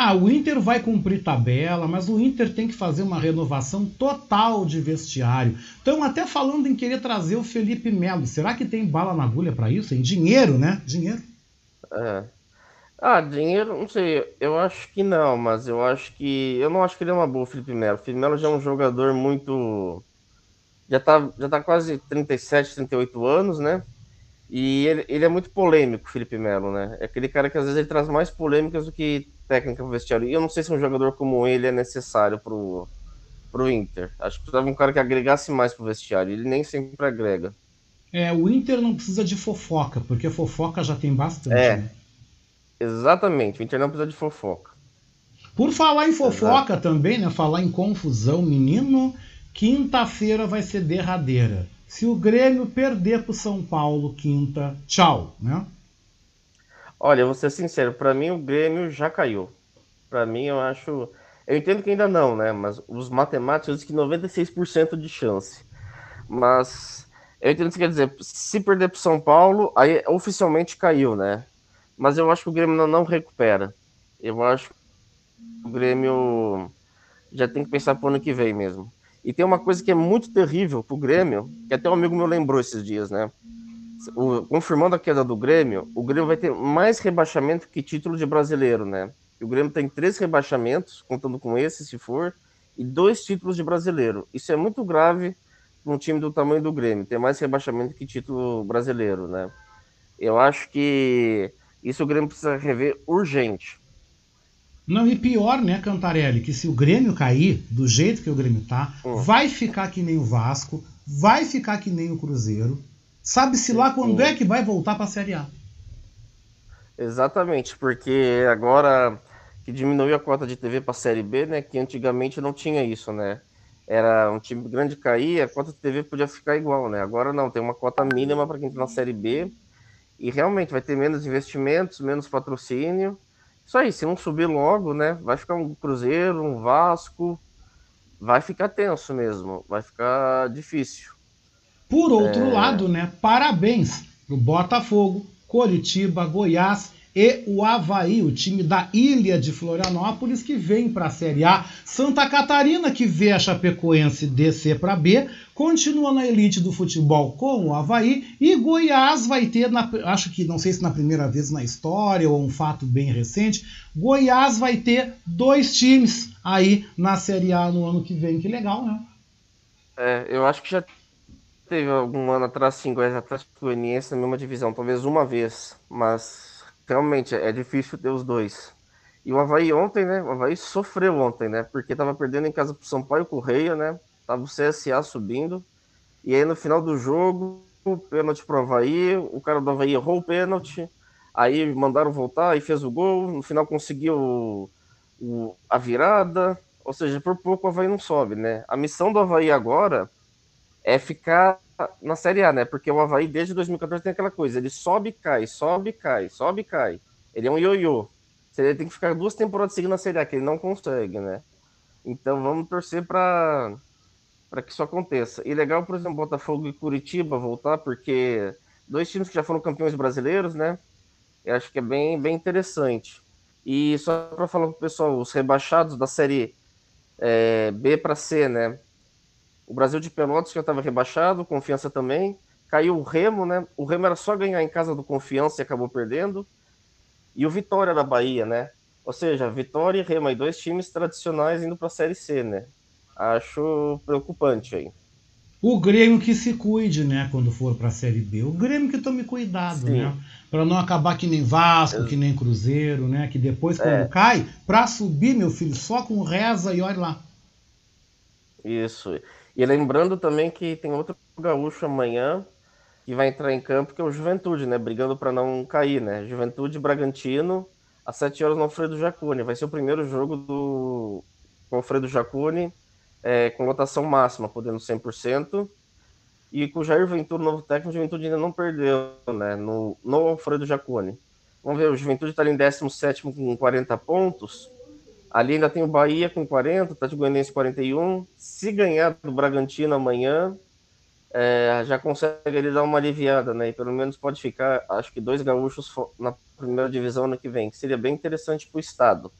Ah, o Inter vai cumprir tabela, mas o Inter tem que fazer uma renovação total de vestiário. Estão até falando em querer trazer o Felipe Melo. Será que tem bala na agulha para isso? Em dinheiro, né? Dinheiro. É. Ah, dinheiro, não sei. Eu acho que não, mas eu acho que. Eu não acho que ele é uma boa, Felipe Melo. O Felipe Melo já é um jogador muito. Já tá, já tá quase 37, 38 anos, né? E ele, ele é muito polêmico, Felipe Melo, né? É aquele cara que às vezes ele traz mais polêmicas do que técnica pro vestiário. E eu não sei se um jogador como ele é necessário pro, pro Inter. Acho que precisava um cara que agregasse mais pro vestiário. Ele nem sempre agrega. É, o Inter não precisa de fofoca, porque fofoca já tem bastante. É. Né? Exatamente, o Inter não precisa de fofoca. Por falar em fofoca Exato. também, né? Falar em confusão, menino, Quinta-feira vai ser derradeira. Se o Grêmio perder para o São Paulo quinta, tchau, né? Olha, vou ser sincero, para mim o Grêmio já caiu. Para mim eu acho, eu entendo que ainda não, né? Mas os matemáticos dizem que 96% de chance. Mas eu entendo que quer dizer, se perder para São Paulo, aí oficialmente caiu, né? Mas eu acho que o Grêmio não, não recupera. Eu acho que o Grêmio já tem que pensar para o ano que vem mesmo. E tem uma coisa que é muito terrível pro Grêmio, que até um amigo meu lembrou esses dias, né? O, confirmando a queda do Grêmio, o Grêmio vai ter mais rebaixamento que título de brasileiro, né? O Grêmio tem três rebaixamentos, contando com esse, se for, e dois títulos de brasileiro. Isso é muito grave para um time do tamanho do Grêmio, ter mais rebaixamento que título brasileiro, né? Eu acho que isso o Grêmio precisa rever urgente. Não, e pior, né, Cantarelli, que se o Grêmio cair, do jeito que o Grêmio tá, hum. vai ficar que nem o Vasco, vai ficar que nem o Cruzeiro. Sabe-se lá quando é que vai voltar para a Série A. Exatamente, porque agora que diminuiu a cota de TV para a Série B, né, que antigamente não tinha isso, né? Era um time grande cair, a cota de TV podia ficar igual, né? Agora não, tem uma cota mínima para quem está na Série B e realmente vai ter menos investimentos, menos patrocínio isso aí, se não subir logo, né? Vai ficar um Cruzeiro, um Vasco. Vai ficar tenso mesmo. Vai ficar difícil. Por outro é... lado, né? Parabéns pro Botafogo, Coritiba, Goiás e o Havaí, o time da Ilha de Florianópolis, que vem para a Série A. Santa Catarina, que vê a Chapecoense descer para B, continua na elite do futebol com o Havaí. E Goiás vai ter, na, acho que não sei se na primeira vez na história ou um fato bem recente, Goiás vai ter dois times aí na Série A no ano que vem. Que legal, né? É, eu acho que já teve algum ano atrás, sim, Goiás Atlético Goianiense na mesma divisão, talvez uma vez, mas realmente é difícil ter os dois. E o Havaí ontem, né? O Havaí sofreu ontem, né? Porque tava perdendo em casa pro São Paulo Correia, né? Tava o CSA subindo. E aí no final do jogo, pênalti pro Havaí, o cara do Havaí errou o pênalti. Aí mandaram voltar e fez o gol. No final conseguiu o, o, a virada. Ou seja, por pouco o Havaí não sobe, né? A missão do Havaí agora é ficar na Série A, né? Porque o Havaí desde 2014 tem aquela coisa, ele sobe e cai, sobe e cai, sobe e cai. Ele é um ioiô. Ele tem que ficar duas temporadas seguindo na Série A, que ele não consegue, né? Então vamos torcer para para que isso aconteça. E legal, por exemplo, Botafogo e Curitiba voltar, porque dois times que já foram campeões brasileiros, né? Eu acho que é bem, bem interessante. E só para falar para o pessoal, os rebaixados da série é, B para C, né? O Brasil de Pelotas já estava rebaixado, Confiança também. Caiu o Remo, né? O Remo era só ganhar em casa do Confiança e acabou perdendo. E o Vitória da Bahia, né? Ou seja, Vitória e Remo, dois times tradicionais indo para a Série C, né? Acho preocupante aí. O Grêmio que se cuide, né, quando for para a Série B. O Grêmio que tome cuidado, Sim. né? Para não acabar que nem Vasco, que nem Cruzeiro, né? Que depois, quando é. cai, para subir, meu filho, só com reza e olha lá. Isso. E lembrando também que tem outro gaúcho amanhã que vai entrar em campo, que é o Juventude, né? Brigando para não cair, né? Juventude Bragantino, às 7 horas no Alfredo Jacuni. Vai ser o primeiro jogo do com Alfredo Jacuni, é, com lotação máxima, podendo 100%. E com o Jair Ventura, novo técnico, o Juventude ainda não perdeu, né? No, no Alfredo Jacuni. Vamos ver, o Juventude está em 17 com 40 pontos. Ali ainda tem o Bahia com 40, o Atlético Goianiense 41. Se ganhar do Bragantino amanhã, é, já consegue ele dar uma aliviada, né? E pelo menos pode ficar, acho que dois gaúchos na primeira divisão ano que vem, que seria bem interessante para o Estado.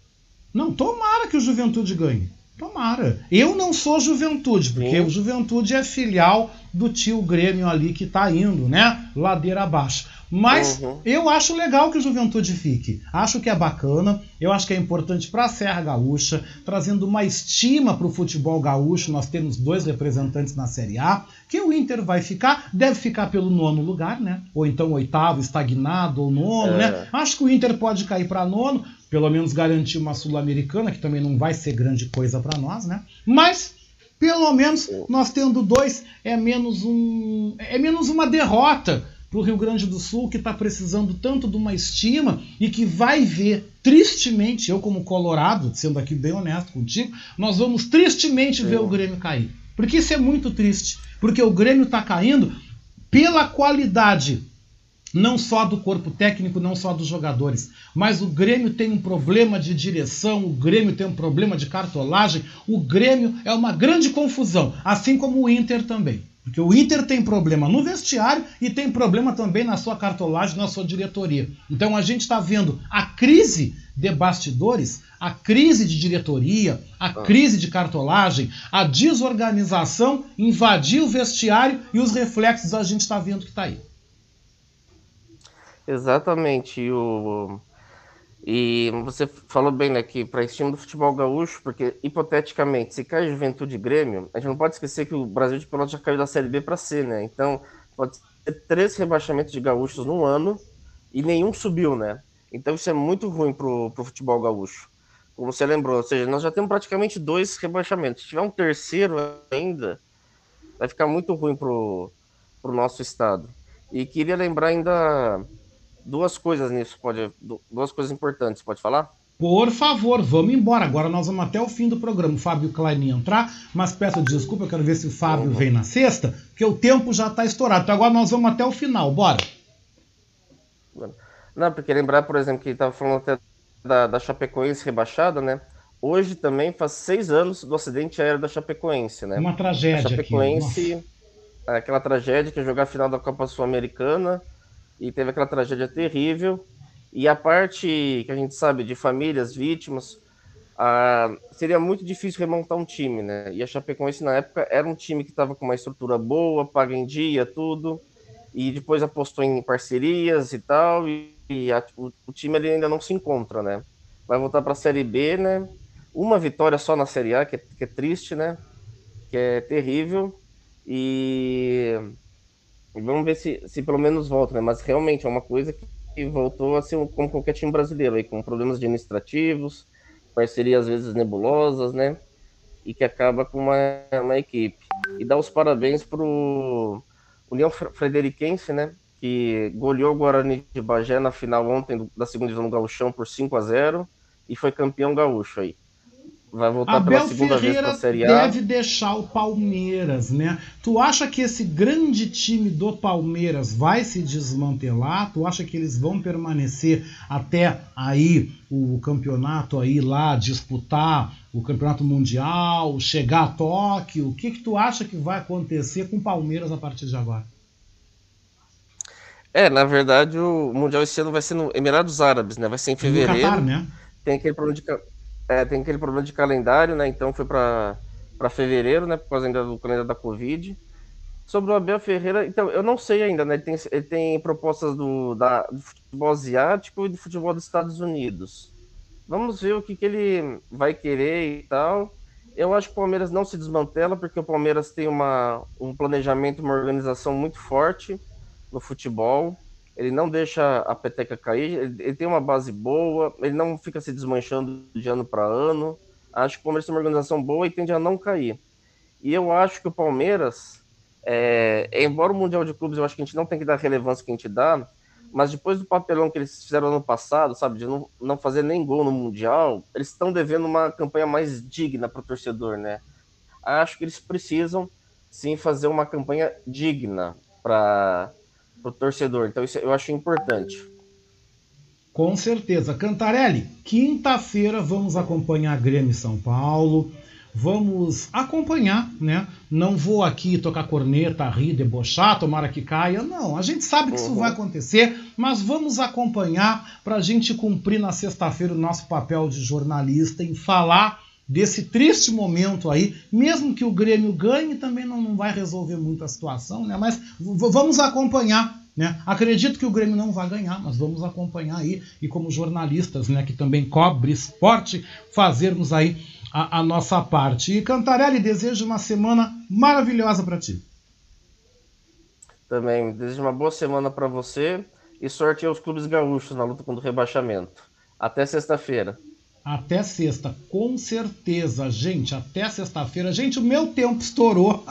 Não, tomara que o Juventude ganhe. Tomara. Eu não sou Juventude, porque Sim. o Juventude é filial do tio Grêmio ali que tá indo, né? Ladeira abaixo. Mas uhum. eu acho legal que o Juventude fique. Acho que é bacana. Eu acho que é importante para a Serra Gaúcha, trazendo uma estima para o futebol gaúcho. Nós temos dois representantes na Série A. Que o Inter vai ficar, deve ficar pelo nono lugar, né? Ou então oitavo, estagnado, ou nono, né? é. né? Acho que o Inter pode cair para nono, pelo menos garantir uma Sul-Americana, que também não vai ser grande coisa para nós, né? Mas pelo menos nós tendo dois é menos um é menos uma derrota para o Rio Grande do Sul, que está precisando tanto de uma estima e que vai ver tristemente, eu como colorado, sendo aqui bem honesto contigo, nós vamos tristemente ver o Grêmio cair. Porque isso é muito triste. Porque o Grêmio está caindo pela qualidade não só do corpo técnico, não só dos jogadores, mas o Grêmio tem um problema de direção, o Grêmio tem um problema de cartolagem, o Grêmio é uma grande confusão, assim como o Inter também. Porque o Inter tem problema no vestiário e tem problema também na sua cartolagem, na sua diretoria. Então a gente está vendo a crise de bastidores, a crise de diretoria, a ah. crise de cartolagem, a desorganização invadir o vestiário e os reflexos a gente está vendo que está aí. Exatamente. O... E você falou bem, né, que para esse time do futebol gaúcho, porque hipoteticamente, se cai Juventude Grêmio, a gente não pode esquecer que o Brasil de Pelotas já caiu da Série B para C, né? Então, pode ser três rebaixamentos de gaúchos no ano e nenhum subiu, né? Então, isso é muito ruim pro, pro futebol gaúcho. Como você lembrou, ou seja, nós já temos praticamente dois rebaixamentos. Se tiver um terceiro ainda, vai ficar muito ruim pro, pro nosso estado. E queria lembrar ainda duas coisas nisso, pode, duas coisas importantes, pode falar? Por favor, vamos embora. Agora nós vamos até o fim do programa. O Fábio Klein entrar, mas peço desculpa, eu quero ver se o Fábio uhum. vem na sexta, porque o tempo já está estourado. Então agora nós vamos até o final, bora. Não, porque lembrar, por exemplo, que estava falando até da, da Chapecoense rebaixada, né? Hoje também faz seis anos do acidente aéreo da Chapecoense, né? Uma tragédia. A Chapecoense, aqui. aquela tragédia que é jogar a final da Copa Sul-Americana e teve aquela tragédia terrível. E a parte que a gente sabe de famílias, vítimas, ah, seria muito difícil remontar um time, né? E a Chapecoense na época era um time que estava com uma estrutura boa, paga em dia, tudo, e depois apostou em parcerias e tal, e, e a, o, o, time ainda não se encontra, né? Vai voltar para a Série B, né? Uma vitória só na Série A, que é, que é triste, né? Que é terrível. E Vamos ver se, se pelo menos volta, né? Mas realmente é uma coisa que voltou a ser como qualquer time brasileiro, aí, com problemas administrativos, parcerias às vezes nebulosas, né? E que acaba com uma, uma equipe. E dá os parabéns pro União Frederiquense, né? Que goleou o Guarani de Bagé na final ontem da segunda divisão do Gauchão por 5 a 0 e foi campeão gaúcho aí vai voltar Abel pela segunda Ferreira vez para a Série A. deve deixar o Palmeiras, né? Tu acha que esse grande time do Palmeiras vai se desmantelar? Tu acha que eles vão permanecer até aí o campeonato aí lá disputar o campeonato mundial, chegar a Tóquio? O que que tu acha que vai acontecer com o Palmeiras a partir de agora? É, na verdade, o Mundial esse ano vai ser no Emirados Árabes, né? Vai ser em fevereiro. No Qatar, né? Tem aquele problema de é, tem aquele problema de calendário, né? Então foi para fevereiro, né? Por causa ainda do calendário da Covid. Sobre o Abel Ferreira, então, eu não sei ainda, né? Ele tem, ele tem propostas do, da, do futebol asiático e do futebol dos Estados Unidos. Vamos ver o que, que ele vai querer e tal. Eu acho que o Palmeiras não se desmantela, porque o Palmeiras tem uma, um planejamento, uma organização muito forte no futebol ele não deixa a peteca cair, ele, ele, tem uma base boa, ele não fica se desmanchando de ano para ano. Acho que o Palmeiras tem uma organização boa e tende a não cair. E eu acho que o Palmeiras, é, embora o Mundial de Clubes eu acho que a gente não tem que dar a relevância que a gente dá, mas depois do papelão que eles fizeram ano passado, sabe, de não, não fazer nem gol no Mundial, eles estão devendo uma campanha mais digna para o torcedor, né? Acho que eles precisam sim fazer uma campanha digna para para o torcedor. Então, isso eu acho importante. Com certeza. Cantarelli, quinta-feira vamos acompanhar Grêmio São Paulo. Vamos acompanhar, né? Não vou aqui tocar corneta, rir, debochar, tomara que caia. Não, a gente sabe que uhum. isso vai acontecer, mas vamos acompanhar para a gente cumprir na sexta-feira o nosso papel de jornalista em falar desse triste momento aí, mesmo que o Grêmio ganhe, também não, não vai resolver muito a situação, né? Mas vamos acompanhar. Né? Acredito que o Grêmio não vai ganhar, mas vamos acompanhar aí e como jornalistas, né, que também cobre esporte, fazermos aí a, a nossa parte. E Cantarelli, desejo uma semana maravilhosa para ti. Também desejo uma boa semana para você e sorte aos clubes gaúchos na luta contra o rebaixamento. Até sexta-feira. Até sexta, com certeza, gente. Até sexta-feira. Gente, o meu tempo estourou.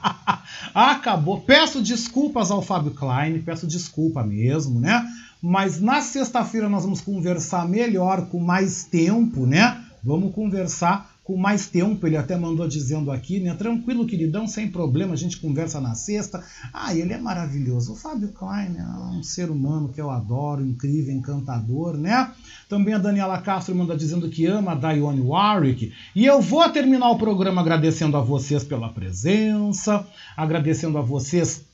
Acabou. Peço desculpas ao Fábio Klein, peço desculpa mesmo, né? Mas na sexta-feira nós vamos conversar melhor, com mais tempo, né? Vamos conversar com mais tempo, ele até mandou dizendo aqui, né? Tranquilo, queridão, sem problema, a gente conversa na sexta. Ah, ele é maravilhoso. O Fábio Klein é um ser humano que eu adoro, incrível, encantador, né? Também a Daniela Castro manda dizendo que ama a Dionne Warwick. E eu vou terminar o programa agradecendo a vocês pela presença, agradecendo a vocês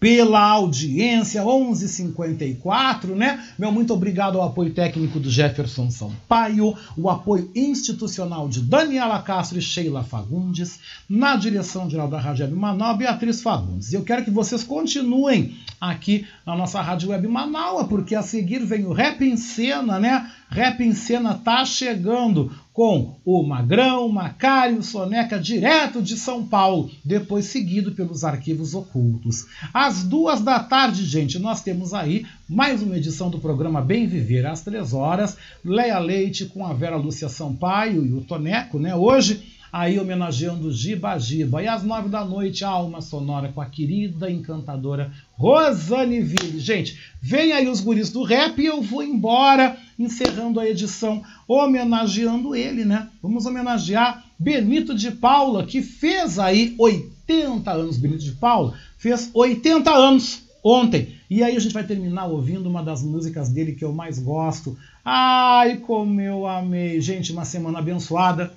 pela audiência, 11:54, né? Meu muito obrigado ao apoio técnico do Jefferson Sampaio, o apoio institucional de Daniela Castro e Sheila Fagundes, na direção geral da Rádio Web Manaus, Beatriz Fagundes. E eu quero que vocês continuem aqui na nossa Rádio Web Manaus, porque a seguir vem o Rap em Cena, né? Rap em Cena tá chegando com o Magrão, Macário, Soneca, direto de São Paulo, depois seguido pelos arquivos ocultos. Às duas da tarde, gente, nós temos aí mais uma edição do programa Bem Viver, às três horas. Leia Leite com a Vera Lúcia Sampaio e o Toneco, né? Hoje aí homenageando Giba Giba. E às nove da noite, a Alma Sonora com a querida encantadora Rosane Ville. Gente, vem aí os guris do rap e eu vou embora, encerrando a edição, homenageando ele, né? Vamos homenagear Benito de Paula, que fez aí 80 anos. Benito de Paula fez 80 anos ontem. E aí a gente vai terminar ouvindo uma das músicas dele que eu mais gosto. Ai, como eu amei. Gente, uma semana abençoada.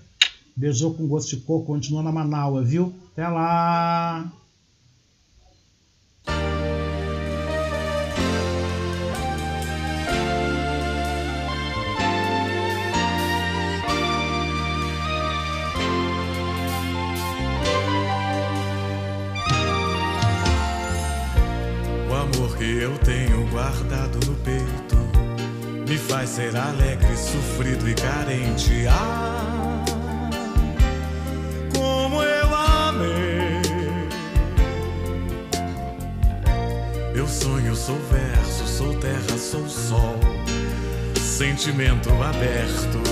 Beijou com gosto de coco, continua na Manaua, viu? Até lá! O amor que eu tenho guardado no peito me faz ser alegre, sofrido e carente. Ah, Eu sonho, sou verso, sou terra, sou sol, sentimento aberto.